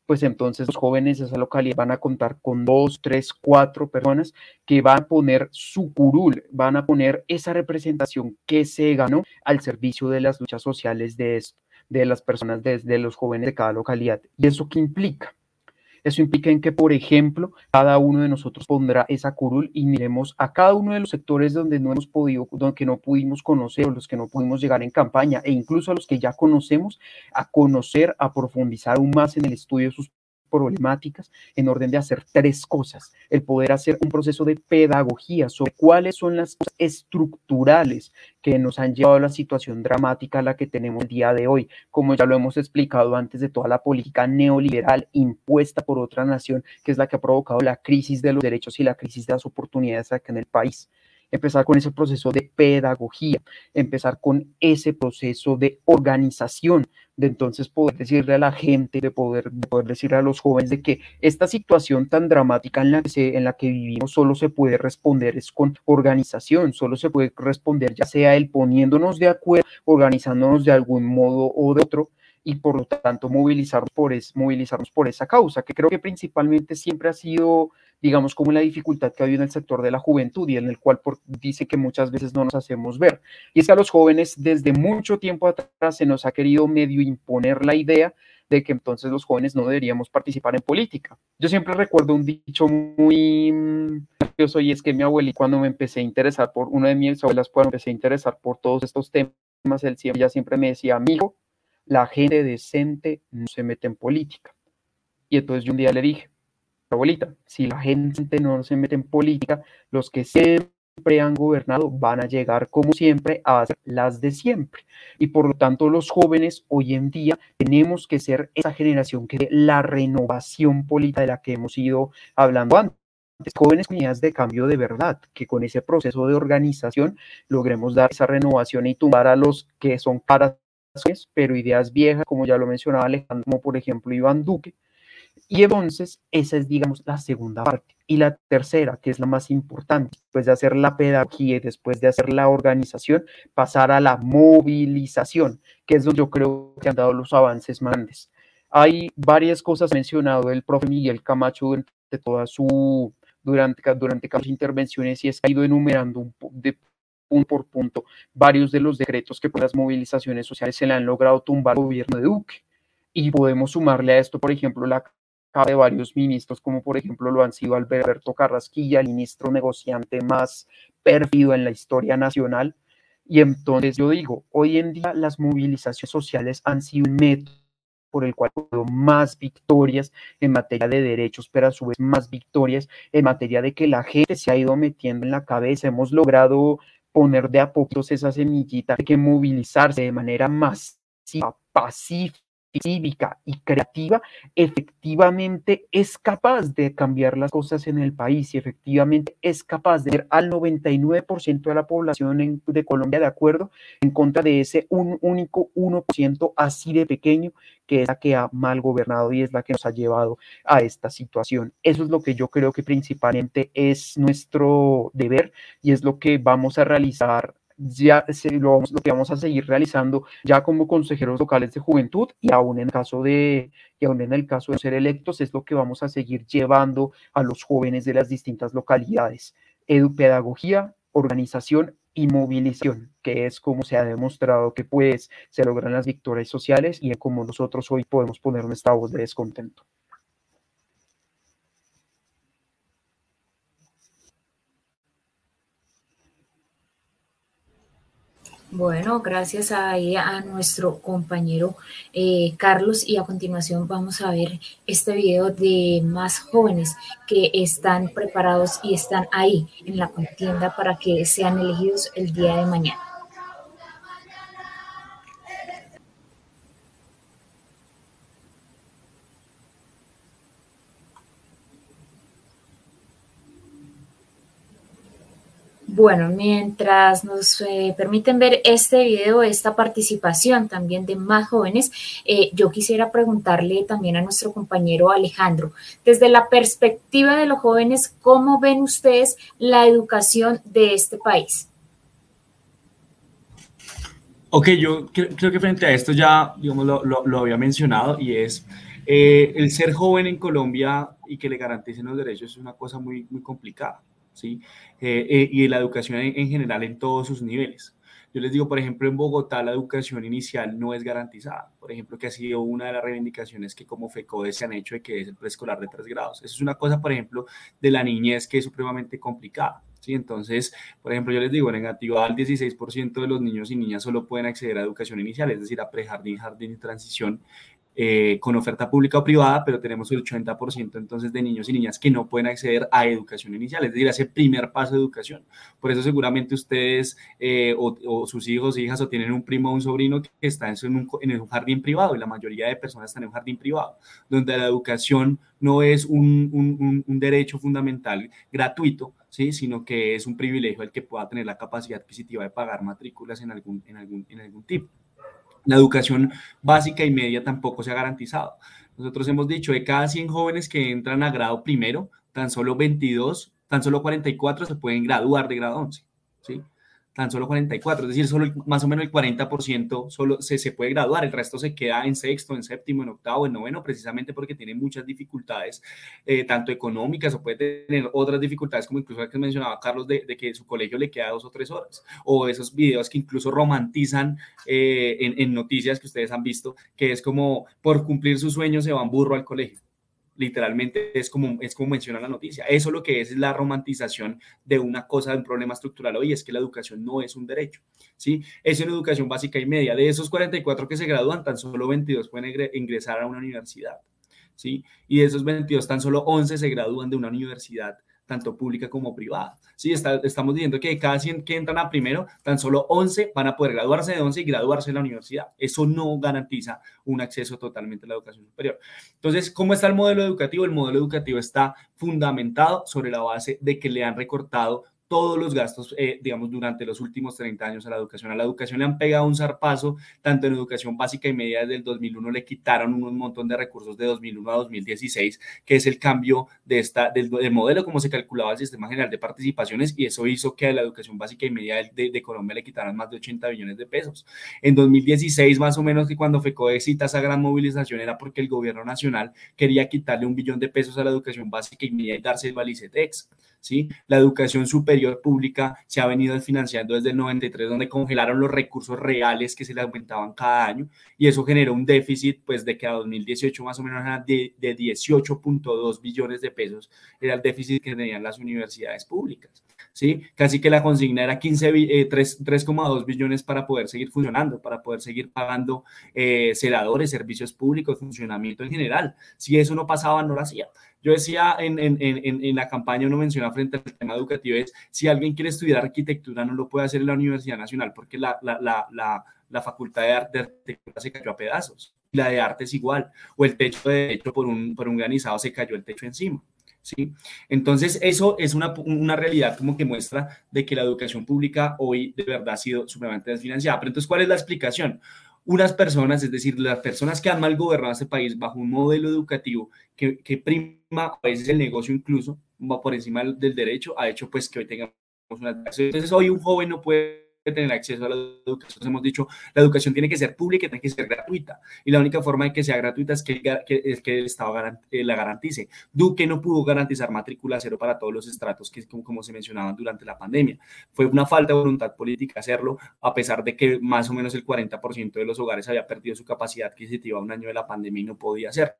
Pues entonces los jóvenes de esa localidad van a contar con dos, tres, cuatro personas que van a poner su curul, van a poner esa representación que se ganó al servicio de las luchas sociales de esto de las personas, de, los jóvenes de cada localidad. ¿Y eso qué implica? Eso implica en que, por ejemplo, cada uno de nosotros pondrá esa curul y miremos a cada uno de los sectores donde no hemos podido, donde no pudimos conocer, o los que no pudimos llegar en campaña, e incluso a los que ya conocemos, a conocer, a profundizar aún más en el estudio de sus problemáticas en orden de hacer tres cosas. El poder hacer un proceso de pedagogía sobre cuáles son las cosas estructurales que nos han llevado a la situación dramática a la que tenemos el día de hoy, como ya lo hemos explicado antes de toda la política neoliberal impuesta por otra nación, que es la que ha provocado la crisis de los derechos y la crisis de las oportunidades acá en el país empezar con ese proceso de pedagogía, empezar con ese proceso de organización, de entonces poder decirle a la gente, de poder, poder decirle a los jóvenes de que esta situación tan dramática en la, que se, en la que vivimos solo se puede responder es con organización, solo se puede responder ya sea el poniéndonos de acuerdo, organizándonos de algún modo o de otro, y por lo tanto movilizarnos por, es, movilizarnos por esa causa, que creo que principalmente siempre ha sido digamos, como la dificultad que ha habido en el sector de la juventud y en el cual dice que muchas veces no nos hacemos ver. Y es que a los jóvenes desde mucho tiempo atrás se nos ha querido medio imponer la idea de que entonces los jóvenes no deberíamos participar en política. Yo siempre recuerdo un dicho muy curioso y es que mi abuelita cuando me empecé a interesar por, una de mis abuelas cuando empecé a interesar por todos estos temas, él siempre, ella siempre me decía, amigo, la gente decente no se mete en política. Y entonces yo un día le dije, abuelita, si la gente no se mete en política, los que siempre han gobernado van a llegar como siempre a hacer las de siempre. Y por lo tanto los jóvenes hoy en día tenemos que ser esa generación que la renovación política de la que hemos ido hablando antes jóvenes comunidades de cambio de verdad, que con ese proceso de organización logremos dar esa renovación y tumbar a los que son caras, pero ideas viejas, como ya lo mencionaba Alejandro, como por ejemplo Iván Duque, y entonces, esa es, digamos, la segunda parte. Y la tercera, que es la más importante, después de hacer la pedagogía después de hacer la organización, pasar a la movilización, que es donde yo creo que han dado los avances más grandes. Hay varias cosas mencionado el profe Miguel Camacho durante toda su, durante, durante sus intervenciones y ha ido enumerando un, de punto por punto varios de los decretos que por las movilizaciones sociales se le han logrado tumbar al gobierno de Duque. Y podemos sumarle a esto, por ejemplo, la de varios ministros, como por ejemplo lo han sido Alberto Carrasquilla, el ministro negociante más pérfido en la historia nacional. Y entonces yo digo, hoy en día las movilizaciones sociales han sido un método por el cual más victorias en materia de derechos, pero a su vez más victorias en materia de que la gente se ha ido metiendo en la cabeza. Hemos logrado poner de a poco esa semillita de que movilizarse de manera masiva, pacífica, cívica y creativa, efectivamente es capaz de cambiar las cosas en el país y efectivamente es capaz de ver al 99% de la población de Colombia de acuerdo en contra de ese un único 1% así de pequeño que es la que ha mal gobernado y es la que nos ha llevado a esta situación. Eso es lo que yo creo que principalmente es nuestro deber y es lo que vamos a realizar ya lo, lo, que vamos a seguir realizando ya como consejeros locales de juventud y aún en el caso de y aún en el caso de ser electos es lo que vamos a seguir llevando a los jóvenes de las distintas localidades. Edupedagogía, organización y movilización, que es como se ha demostrado que pues se logran las victorias sociales y como nosotros hoy podemos poner nuestra voz de descontento. Bueno, gracias a, nuestro compañero eh, Carlos y a continuación vamos a ver este video de más jóvenes que están preparados y están ahí en la contienda para que sean elegidos el día de mañana. Bueno, mientras nos eh, permiten ver este video, esta participación también de más jóvenes, eh, yo quisiera preguntarle también a nuestro compañero Alejandro, desde la perspectiva de los jóvenes, ¿cómo ven ustedes la educación de este país? Ok, yo creo que frente a esto ya, lo, había mencionado y es eh, el ser joven en Colombia y que le garanticen los derechos es una cosa muy complicada. Eh, eh, y la educación en, general en todos sus niveles. Yo les digo, por ejemplo, en Bogotá la educación inicial no es garantizada. Por ejemplo, que ha sido una de las reivindicaciones que como FECODE se han hecho de que es el preescolar de tres grados. Eso es una cosa, por ejemplo, de la niñez que es supremamente complicada. ¿sí? Entonces, por ejemplo, yo les digo, negativo al 16% de los niños y niñas solo pueden acceder a educación inicial, es decir, a prejardín, jardín y transición. Eh, con oferta pública o privada, pero tenemos el 80% entonces de niños y niñas que no pueden acceder a educación inicial, es decir, a ese primer paso de educación. Por eso seguramente ustedes eh, o, sus hijos hijas o tienen un primo o un sobrino que está en un, jardín privado y la mayoría de personas están en un jardín privado, donde la educación no es un derecho fundamental gratuito, ¿sí? sino que es un privilegio el que pueda tener la capacidad adquisitiva de pagar matrículas en algún, en algún, en algún tipo. La educación básica y media tampoco se ha garantizado. Nosotros hemos dicho, de cada 100 jóvenes que entran a grado primero, tan solo 22, tan solo 44 se pueden graduar de grado 11. ¿sí? Tan solo 44, es decir, solo más o menos el 40% solo se, se puede graduar, el resto se queda en sexto, en séptimo, en octavo, en noveno, precisamente porque tiene muchas dificultades, eh, tanto económicas o puede tener otras dificultades, como incluso la que mencionaba Carlos, de, que su colegio le queda dos o tres horas, o esos videos que incluso romantizan eh, en, en noticias que ustedes han visto, que es como por cumplir sus sueños se van burro al colegio literalmente es como, es como menciona la noticia. Eso lo que es es la romantización de una cosa, de un problema estructural hoy, es que la educación no es un derecho, ¿sí? Es una educación básica y media. De esos 44 que se gradúan, tan solo 22 pueden ingresar a una universidad, ¿sí? Y de esos 22, tan solo 11 se gradúan de una universidad tanto pública como privada. Sí, estamos diciendo que cada 100 que entran a primero, tan solo 11 van a poder graduarse de 11 y graduarse en la universidad. Eso no garantiza un acceso totalmente a la educación superior. Entonces, ¿cómo está el modelo educativo? El modelo educativo está fundamentado sobre la base de que le han recortado todos los gastos, eh, digamos, durante los últimos 30 años a la educación. A la educación le han pegado un zarpazo, tanto en educación básica y media desde el 2001 le quitaron un montón de recursos de 2001 a 2016, que es el cambio de esta, del, modelo como se calculaba el sistema general de participaciones y eso hizo que a la educación básica y media de, Colombia le quitaran más de 80 billones de pesos. En 2016, más o menos que cuando FECODE cita esa gran movilización era porque el gobierno nacional quería quitarle un billón de pesos a la educación básica y media y darse el ICETEX. ¿Sí? La educación superior pública se ha venido financiando desde el 93, donde congelaron los recursos reales que se le aumentaban cada año y eso generó un déficit, pues de que a 2018 más o menos era de, de 18.2 billones de pesos, era el déficit que tenían las universidades públicas. ¿Sí? Casi que la consigna era 15, 3,2 eh, billones para poder seguir funcionando, para poder seguir pagando eh, servicios públicos, funcionamiento en general. Si eso no pasaba, no lo hacía. Yo decía en, en, en, la campaña, uno menciona frente al tema educativo, es si alguien quiere estudiar arquitectura, no lo puede hacer en la Universidad Nacional, porque la, la, la, la, Facultad de, Arte, de Arquitectura se cayó a pedazos. La de arte es igual, o el techo de derecho por un, por un granizado se cayó el techo encima. ¿Sí? Entonces, eso es una, una, realidad como que muestra de que la educación pública hoy de verdad ha sido supremamente desfinanciada. Pero entonces, ¿cuál es la explicación? Unas personas, es decir, las personas que han mal gobernado este país bajo un modelo educativo que, que prima a veces el negocio incluso por encima del derecho, ha hecho pues que hoy tengamos una... Entonces, hoy un joven no puede tener acceso a la educación. Hemos dicho, la educación tiene que ser pública y tiene que ser gratuita. Y la única forma de que sea gratuita es que, es que el Estado eh, la garantice. Duque no pudo garantizar matrícula cero para todos los estratos, que como, como se mencionaban durante la pandemia. Fue una falta de voluntad política hacerlo, a pesar de que más o menos el 40% de los hogares había perdido su capacidad adquisitiva un año de la pandemia y no podía hacerlo.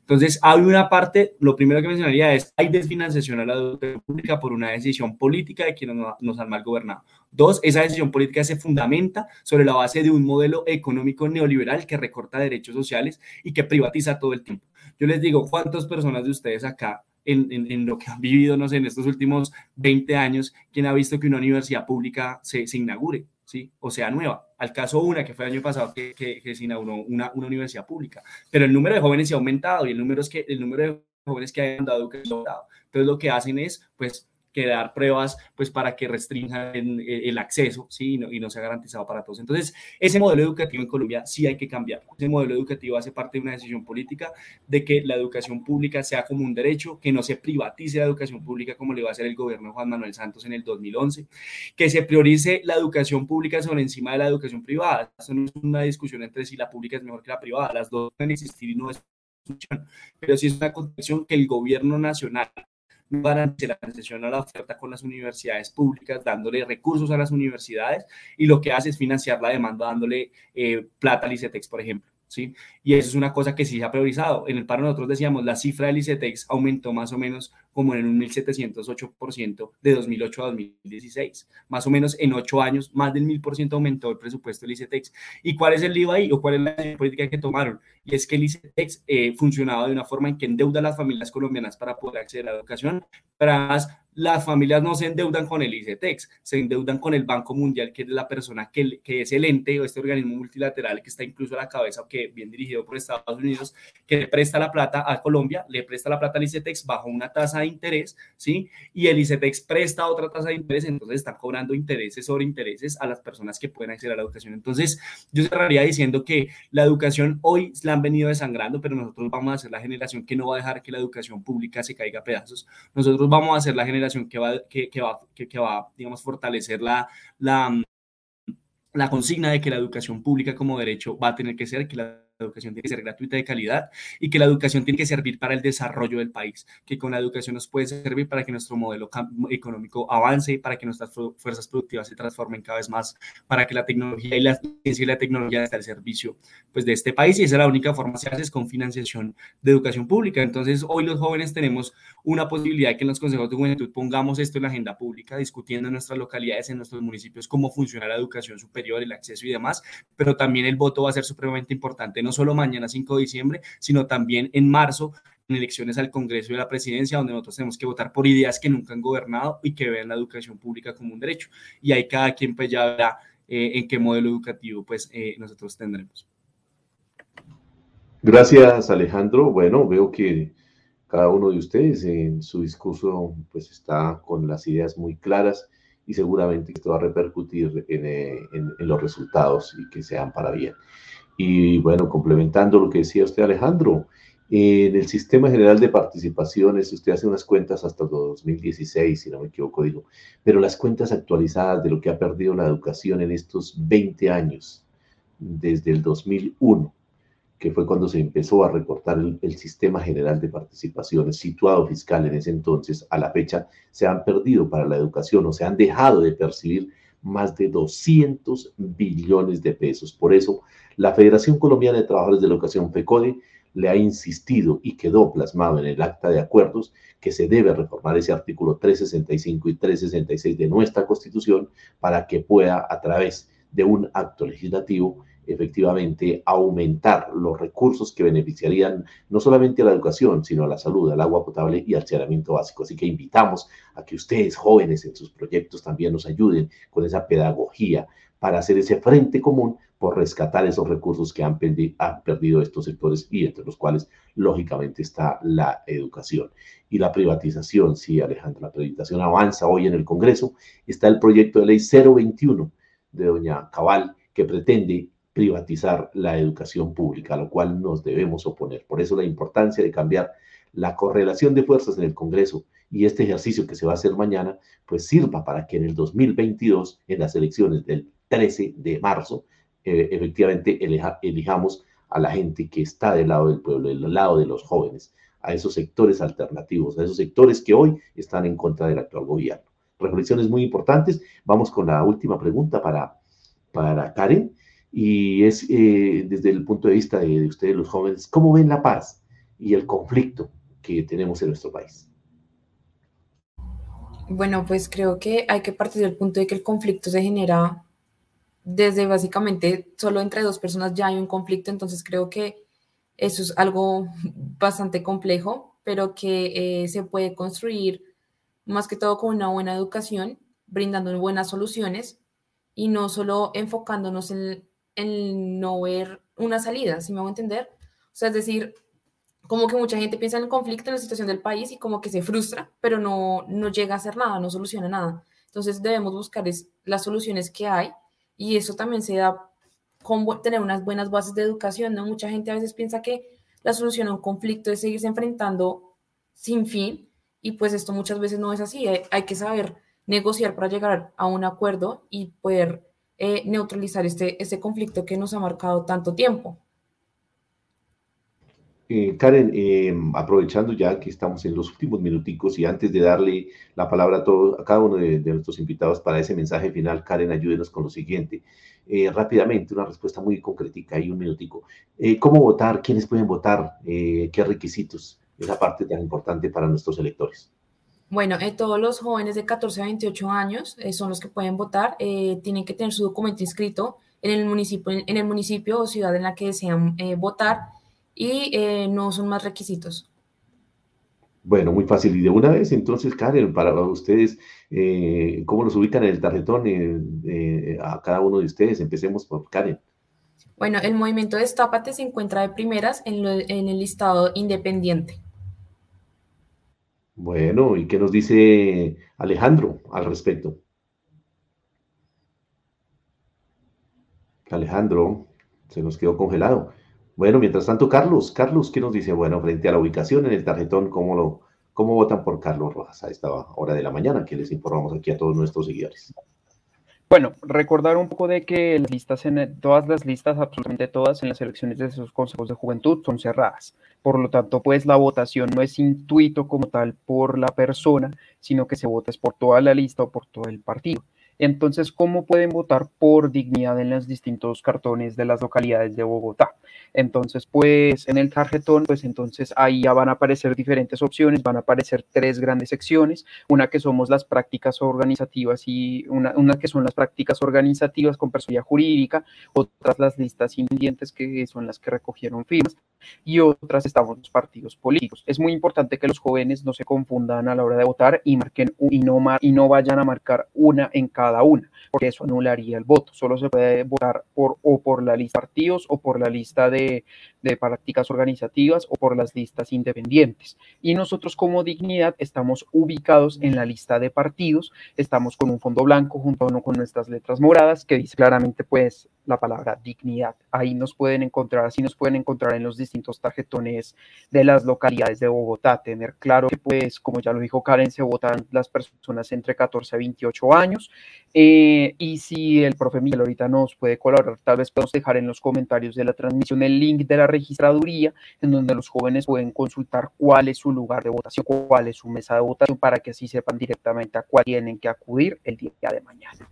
Entonces, hay una parte, lo primero que mencionaría es, hay desfinanciación a la educación pública por una decisión política de quienes nos han mal gobernado. Dos, esa decisión política se fundamenta sobre la base de un modelo económico neoliberal que recorta derechos sociales y que privatiza todo el tiempo. Yo les digo, ¿cuántas personas de ustedes acá en, en, lo que han vivido, no sé, en estos últimos 20 años, quién ha visto que una universidad pública se, se inaugure, ¿sí? O sea, nueva. Al caso una, que fue el año pasado que, que, se inauguró una, una, universidad pública. Pero el número de jóvenes se ha aumentado y el número, es que, el número de jóvenes que han dado que ha aumentado. Entonces, lo que hacen es, pues, que dar pruebas pues para que restrinjan el, acceso ¿sí? y, no, y no sea garantizado para todos. Entonces, ese modelo educativo en Colombia sí hay que cambiar. Ese modelo educativo hace parte de una decisión política de que la educación pública sea como un derecho, que no se privatice la educación pública como le va a hacer el gobierno Juan Manuel Santos en el 2011, que se priorice la educación pública sobre encima de la educación privada. Esto no es una discusión entre si la pública es mejor que la privada, las dos pueden existir y no es pero sí es una condición que el gobierno nacional garantice la concesión a la oferta con las universidades públicas, dándole recursos a las universidades y lo que hace es financiar la demanda dándole eh, plata al ICETEX, por ejemplo. ¿Sí? Y eso es una cosa que sí se ha priorizado. En el paro nosotros decíamos, la cifra del ICETEX aumentó más o menos como en un 1.708% de 2008 a 2016. Más o menos en ocho años, más del 1.000% aumentó el presupuesto del ICETEX. ¿Y cuál es el lío ahí o cuál es la política que tomaron? Y es que el ICETEX eh, funcionaba de una forma en que endeuda a las familias colombianas para poder acceder a la educación, además las familias no se endeudan con el ICETEX, se endeudan con el Banco Mundial, que es la persona que, que, es el ente o este organismo multilateral que está incluso a la cabeza, que bien dirigido por Estados Unidos, que le presta la plata a Colombia, le presta la plata al ICETEX bajo una tasa de interés, ¿sí? Y el ICETEX presta otra tasa de interés, entonces están cobrando intereses sobre intereses a las personas que pueden acceder a la educación. Entonces, yo cerraría diciendo que la educación hoy la han venido desangrando, pero nosotros vamos a ser la generación que no va a dejar que la educación pública se caiga a pedazos. Nosotros vamos a ser la generación que va, que, va, que, que va digamos, fortalecer la, la, la consigna de que la educación pública como derecho va a tener que ser, que la educación tiene que ser gratuita de calidad y que la educación tiene que servir para el desarrollo del país, que con la educación nos puede servir para que nuestro modelo económico avance, para que nuestras fuerzas productivas se transformen cada vez más, para que la tecnología y la ciencia y la tecnología estén al servicio pues, de este país y esa es la única forma se hace es con financiación de educación pública. Entonces, hoy los jóvenes tenemos una posibilidad que en los consejos de juventud pongamos esto en la agenda pública, discutiendo en nuestras localidades, en nuestros municipios, cómo funciona la educación superior, el acceso y demás, pero también el voto va a ser supremamente importante no solo mañana 5 de diciembre, sino también en marzo en elecciones al Congreso y a la Presidencia, donde nosotros tenemos que votar por ideas que nunca han gobernado y que vean la educación pública como un derecho. Y ahí cada quien pues ya verá eh, en qué modelo educativo pues eh, nosotros tendremos. Gracias Alejandro. Bueno, veo que cada uno de ustedes en su discurso pues está con las ideas muy claras y seguramente esto va a repercutir en, eh, en los resultados y que sean para bien. Y bueno, complementando lo que decía usted, Alejandro, en el Sistema General de Participaciones, usted hace unas cuentas hasta 2016, si no me equivoco, digo, pero las cuentas actualizadas de lo que ha perdido la educación en estos 20 años, desde el 2001, que fue cuando se empezó a recortar el, Sistema General de Participaciones, situado fiscal en ese entonces, a la fecha, se han perdido para la educación o se han dejado de percibir más de 200 billones de pesos. Por eso, la Federación Colombiana de Trabajadores de la Educación, FECODE, le ha insistido y quedó plasmado en el acta de acuerdos que se debe reformar ese artículo 365 y 366 de nuestra Constitución para que pueda, a través de un acto legislativo, efectivamente aumentar los recursos que beneficiarían no solamente a la educación, sino a la salud, al agua potable y al saneamiento básico. Así que invitamos a que ustedes, jóvenes, en sus proyectos también nos ayuden con esa pedagogía para hacer ese frente común por rescatar esos recursos que han, perdido estos sectores y entre los cuales, lógicamente, está la educación. Y la privatización, sí, Alejandro, la privatización avanza hoy en el Congreso. Está el proyecto de ley 021 de doña Cabal, que pretende privatizar la educación pública, a lo cual nos debemos oponer. Por eso la importancia de cambiar la correlación de fuerzas en el Congreso y este ejercicio que se va a hacer mañana, pues sirva para que en el 2022, en las elecciones del 13 de marzo, eh, efectivamente elijamos a la gente que está del lado del pueblo, del lado de los jóvenes, a esos sectores alternativos, a esos sectores que hoy están en contra del actual gobierno. Reflexiones muy importantes. Vamos con la última pregunta para, para Karen y es eh, desde el punto de vista de, ustedes los jóvenes, ¿cómo ven la paz y el conflicto que tenemos en nuestro país? Bueno, pues creo que hay que partir del punto de que el conflicto se genera desde básicamente solo entre dos personas ya hay un conflicto, entonces creo que eso es algo bastante complejo, pero que eh, se puede construir más que todo con una buena educación, brindando buenas soluciones y no solo enfocándonos en, el no ver una salida, si me hago entender. O sea, es decir, como que mucha gente piensa en el conflicto, en la situación del país y como que se frustra, pero no, no llega a hacer nada, no soluciona nada. Entonces debemos buscar las soluciones que hay y eso también se da con tener unas buenas bases de educación, ¿no? Mucha gente a veces piensa que la solución a un conflicto es seguirse enfrentando sin fin y pues esto muchas veces no es así, hay, que saber negociar para llegar a un acuerdo y poder eh, neutralizar este, este conflicto que nos ha marcado tanto tiempo. Eh, Karen, eh, aprovechando ya que estamos en los últimos minuticos y antes de darle la palabra a, todos, a cada uno de, nuestros invitados para ese mensaje final, Karen, ayúdenos con lo siguiente. Rápidamente, una respuesta muy concretica y un minutico. ¿Cómo votar? ¿Quiénes pueden votar? ¿Qué requisitos? Esa parte tan importante para nuestros electores. Bueno, todos los jóvenes de 14 a 28 años son los que pueden votar. tienen que tener su documento inscrito en el municipio, en el municipio o ciudad en la que desean votar y eh, no son más requisitos. Bueno, muy fácil. Y de una vez, entonces, Karen, para ustedes, eh, ¿cómo nos ubican en el tarjetón eh, a cada uno de ustedes? Empecemos por Karen. Bueno, el movimiento Destápate se encuentra de primeras en, en el listado independiente. Bueno, ¿y qué nos dice Alejandro al respecto? Alejandro, se nos quedó congelado. Bueno, mientras tanto, Carlos, Carlos, ¿qué nos dice? Bueno, frente a la ubicación en el tarjetón, ¿cómo, lo, cómo votan por Carlos Rojas a esta hora de la mañana? Que les informamos aquí a todos nuestros seguidores. Bueno, recordar un poco de que las listas, en todas las listas, absolutamente todas en las elecciones de esos consejos de juventud son cerradas. Por lo tanto, pues la votación no es intuito como tal por la persona, sino que se vota por toda la lista o por todo el partido. Entonces, ¿cómo pueden votar por dignidad en los distintos cartones de las localidades de Bogotá? Entonces, pues en el tarjetón, pues entonces ahí ya van a aparecer diferentes opciones, van a aparecer tres grandes secciones, una que somos las prácticas organizativas y una, que son las prácticas organizativas con personalidad jurídica, otras las listas independientes que son las que recogieron firmas y otras estamos los partidos políticos. Es muy importante que los jóvenes no se confundan a la hora de votar y marquen y no, y no vayan a marcar una en cada cada una, porque eso anularía el voto. Solo se puede votar por o por la lista de partidos o por la lista de, de prácticas organizativas o por las listas independientes. Y nosotros como dignidad estamos ubicados en la lista de partidos, estamos con un fondo blanco junto con nuestras letras moradas que dice claramente pues la palabra dignidad. Ahí nos pueden encontrar, así nos pueden encontrar en los distintos tarjetones de las localidades de Bogotá. Tener claro que, pues, como ya lo dijo Karen, se votan las personas entre 14 a 28 años. Eh, y si el profe Miguel ahorita nos puede colaborar, tal vez podemos dejar en los comentarios de la transmisión el link de la registraduría, en donde los jóvenes pueden consultar cuál es su lugar de votación, cuál es su mesa de votación, para que así sepan directamente a cuál tienen que acudir el día de mañana.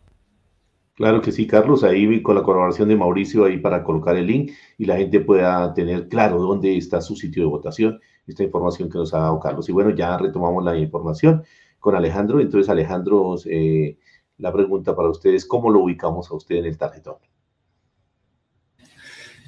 Claro que sí, Carlos, ahí con la colaboración de Mauricio ahí para colocar el link y la gente pueda tener claro dónde está su sitio de votación, esta información que nos ha dado Carlos. Y bueno, ya retomamos la información con Alejandro. Entonces, Alejandro, eh, la pregunta para ustedes, ¿cómo lo ubicamos a usted en el tarjetón?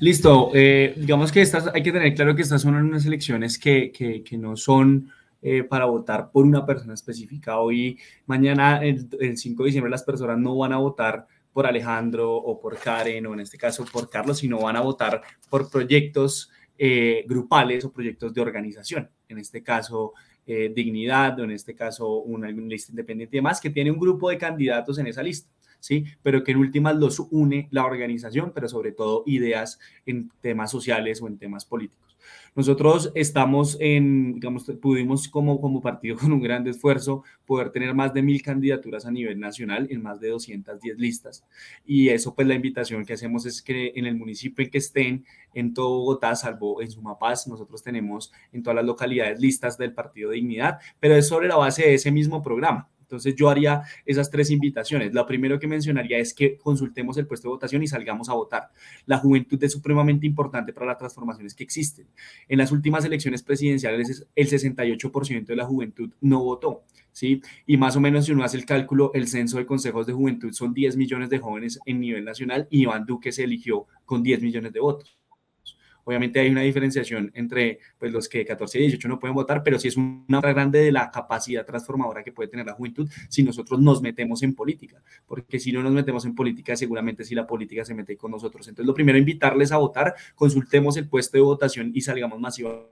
Listo, eh, digamos que estas, hay que tener claro que estas son unas elecciones que, que, no son eh, para votar por una persona específica. Hoy, mañana, el, el 5 de diciembre, las personas no van a votar por Alejandro o por Karen o en este caso por Carlos, sino van a votar por proyectos eh, grupales o proyectos de organización. En este caso, eh, Dignidad o en este caso una, lista independiente y demás, que tiene un grupo de candidatos en esa lista. ¿sí? Pero que en últimas los une la organización, pero sobre todo ideas en temas sociales o en temas políticos. Nosotros estamos en, digamos, pudimos como, como partido con un gran esfuerzo poder tener más de mil candidaturas a nivel nacional en más de 210 listas. Y eso, pues la invitación que hacemos es que en el municipio en que estén, en todo Bogotá, salvo en Sumapaz, nosotros tenemos en todas las localidades listas del Partido Dignidad, pero es sobre la base de ese mismo programa. Entonces yo haría esas tres invitaciones. Lo primero que mencionaría es que consultemos el puesto de votación y salgamos a votar. La juventud es supremamente importante para las transformaciones que existen. En las últimas elecciones presidenciales el 68% de la juventud no votó. ¿Sí? Y más o menos si uno hace el cálculo, el censo de consejos de juventud son 10 millones de jóvenes en nivel nacional y Iván Duque se eligió con 10 millones de votos. Obviamente hay una diferenciación entre pues, los que 14 y 18 no pueden votar, pero sí es una grande de la capacidad transformadora que puede tener la juventud si nosotros nos metemos en política, porque si no nos metemos en política, seguramente si la política se mete con nosotros. Entonces, lo primero, invitarles a votar, consultemos el puesto de votación y salgamos masivamente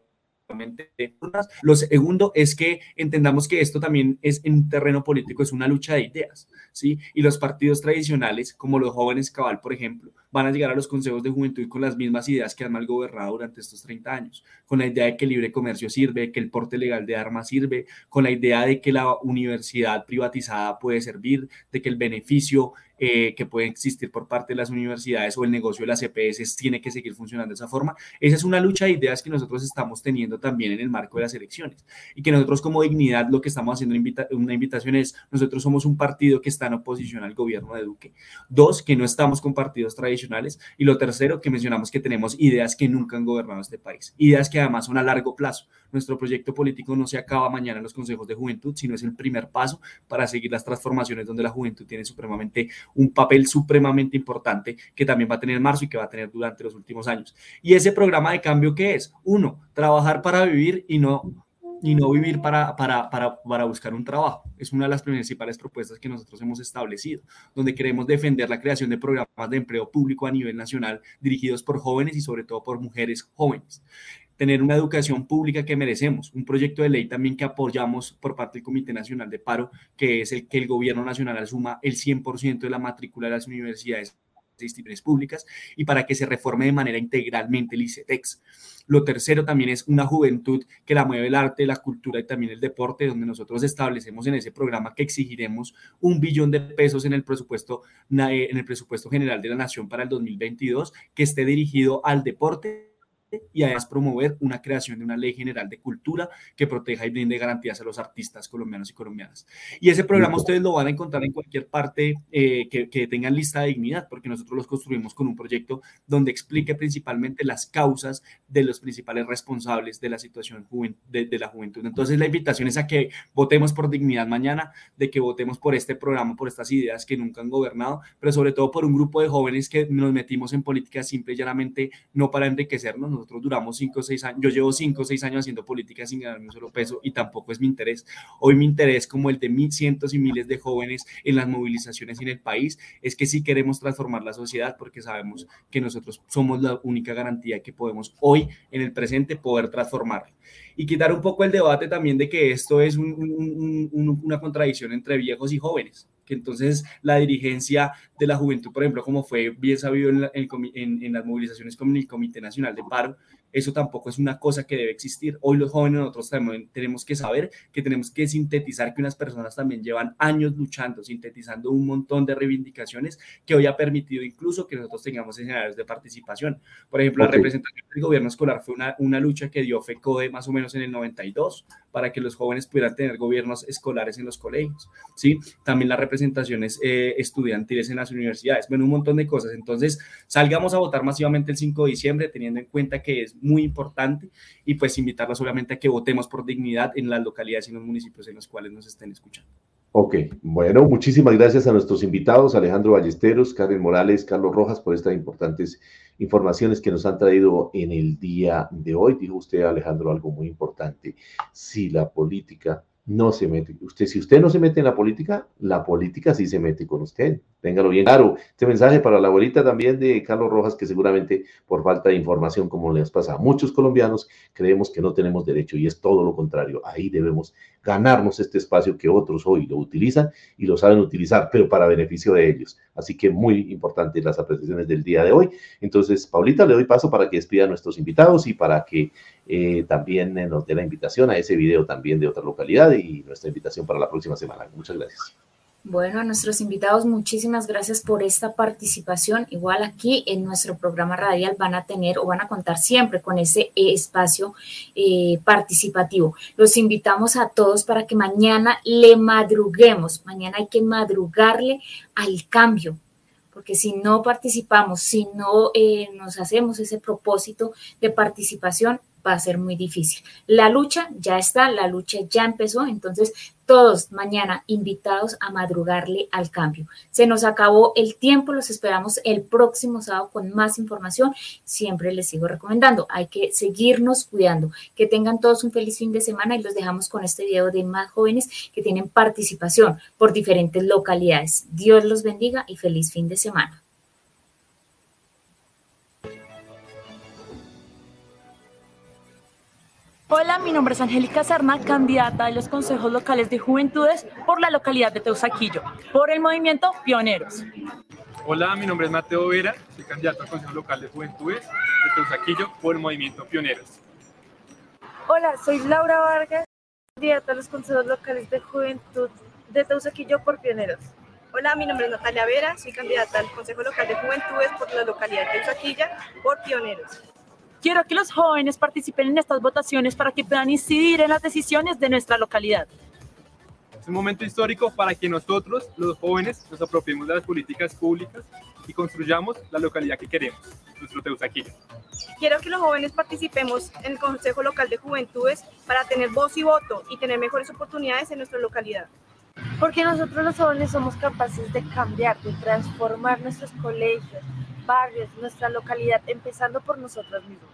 lo segundo es que entendamos que esto también es en terreno político, es una lucha de ideas, ¿sí? Y los partidos tradicionales, como los jóvenes cabal, por ejemplo, van a llegar a los consejos de juventud con las mismas ideas que han mal gobernado durante estos 30 años, con la idea de que el libre comercio sirve, que el porte legal de armas sirve, con la idea de que la universidad privatizada puede servir, de que el beneficio eh, que puede existir por parte de las universidades o el negocio de las EPS tiene que seguir funcionando de esa forma. Esa es una lucha de ideas que nosotros estamos teniendo también en el marco de las elecciones y que nosotros como dignidad lo que estamos haciendo una invitación es, nosotros somos un partido que está en oposición al gobierno de Duque. Dos, que no estamos con partidos tradicionales. Y lo tercero, que mencionamos que tenemos ideas que nunca han gobernado este país. Ideas que además son a largo plazo. Nuestro proyecto político no se acaba mañana en los consejos de juventud, sino es el primer paso para seguir las transformaciones donde la juventud tiene supremamente un papel supremamente importante que también va a tener marzo y que va a tener durante los últimos años. Y ese programa de cambio, ¿qué es? Uno, trabajar para vivir y no y no vivir para, para, para, para, buscar un trabajo. Es una de las principales propuestas que nosotros hemos establecido, donde queremos defender la creación de programas de empleo público a nivel nacional dirigidos por jóvenes y sobre todo por mujeres jóvenes tener una educación pública que merecemos, un proyecto de ley también que apoyamos por parte del Comité Nacional de Paro, que es el que el gobierno nacional asuma el 100% de la matrícula de las universidades e instituciones públicas y para que se reforme de manera integralmente el ICETEX. Lo tercero también es una juventud que la mueve el arte, la cultura y también el deporte, donde nosotros establecemos en ese programa que exigiremos un billón de pesos en el presupuesto, en el presupuesto general de la Nación para el 2022, que esté dirigido al deporte y además promover una creación de una ley general de cultura que proteja y brinde garantías a los artistas colombianos y colombianas. Y ese programa ustedes lo van a encontrar en cualquier parte eh, que, que, tengan lista de dignidad, porque nosotros los construimos con un proyecto donde explique principalmente las causas de los principales responsables de la situación de, de la juventud. Entonces la invitación es a que votemos por dignidad mañana, de que votemos por este programa, por estas ideas que nunca han gobernado, pero sobre todo por un grupo de jóvenes que nos metimos en política simple y llanamente no para enriquecernos, duramos cinco o seis años, yo llevo cinco o seis años haciendo política sin ganar un solo peso y tampoco es mi interés. Hoy mi interés, como el de mil, cientos y miles de jóvenes en las movilizaciones en el país, es que sí queremos transformar la sociedad porque sabemos que nosotros somos la única garantía que podemos hoy, en el presente, poder transformarla. Y quitar un poco el debate también de que esto es una contradicción entre viejos y jóvenes que entonces la dirigencia de la juventud, por ejemplo, como fue bien sabido en, en, las movilizaciones con el Comité Nacional de Paro, eso tampoco es una cosa que debe existir. Hoy los jóvenes nosotros también tenemos que saber que tenemos que sintetizar que unas personas también llevan años luchando, sintetizando un montón de reivindicaciones que hoy ha permitido incluso que nosotros tengamos escenarios de participación. Por ejemplo, la representación del gobierno escolar fue una, una lucha que dio FECODE más o menos en el 92 para que los jóvenes pudieran tener gobiernos escolares en los colegios, ¿sí? También las representaciones eh, estudiantiles en las universidades, bueno, un montón de cosas. Entonces, salgamos a votar masivamente el 5 de diciembre, teniendo en cuenta que es muy importante y pues invitarlos obviamente a que votemos por dignidad en las localidades y en los municipios en los cuales nos estén escuchando. Ok, bueno, muchísimas gracias a nuestros invitados, Alejandro Ballesteros, Karen Morales, Carlos Rojas, por estas importantes informaciones que nos han traído en el día de hoy. Dijo usted, Alejandro, algo muy importante. Si la política no se mete. Usted, si usted no se mete en la política, la política sí se mete con usted. Téngalo bien claro. Este mensaje para la abuelita también de Carlos Rojas, que seguramente por falta de información, como les pasa a muchos colombianos, creemos que no tenemos derecho y es todo lo contrario. Ahí debemos ganarnos este espacio que otros hoy lo utilizan y lo saben utilizar, pero para beneficio de ellos. Así que muy importante las apreciaciones del día de hoy. Entonces, Paulita, le doy paso para que despida a nuestros invitados y para que eh, también nos dé la invitación a ese video también de otra localidad y nuestra invitación para la próxima semana. Muchas gracias. Bueno, a nuestros invitados, muchísimas gracias por esta participación. Igual aquí en nuestro programa radial van a tener o van a contar siempre con ese espacio eh, participativo. Los invitamos a todos para que mañana le madruguemos. Mañana hay que madrugarle al cambio, porque si no participamos, si no eh, nos hacemos ese propósito de participación, va a ser muy difícil. La lucha ya está, la lucha ya empezó, entonces todos mañana invitados a madrugarle al cambio. Se nos acabó el tiempo, los esperamos el próximo sábado con más información. Siempre les sigo recomendando, hay que seguirnos cuidando. Que tengan todos un feliz fin de semana y los dejamos con este video de más jóvenes que tienen participación por diferentes localidades. Dios los bendiga y feliz fin de semana. Hola, mi nombre es Angélica Serna, candidata de los consejos locales de juventudes por la localidad de Teusaquillo, por el movimiento Pioneros. Hola, mi nombre es Mateo Vera, soy candidato al Consejo Local de Juventudes de Teusaquillo por el movimiento Pioneros. Hola, soy Laura Vargas, candidata a los consejos locales de juventud de Teusaquillo por Pioneros. Hola, mi nombre es Natalia Vera, soy candidata al Consejo Local de Juventudes por la localidad de Teusaquilla por Pioneros. Quiero que los jóvenes participen en estas votaciones para que puedan incidir en las decisiones de nuestra localidad. Es un momento histórico para que nosotros, los jóvenes, nos apropiemos de las políticas públicas y construyamos la localidad que queremos, nuestro Teusaquillo. Quiero que los jóvenes participemos en el Consejo Local de Juventudes para tener voz y voto y tener mejores oportunidades en nuestra localidad. Porque nosotros los jóvenes somos capaces de cambiar, de transformar nuestros colegios, barrios, nuestra localidad, empezando por nosotros mismos.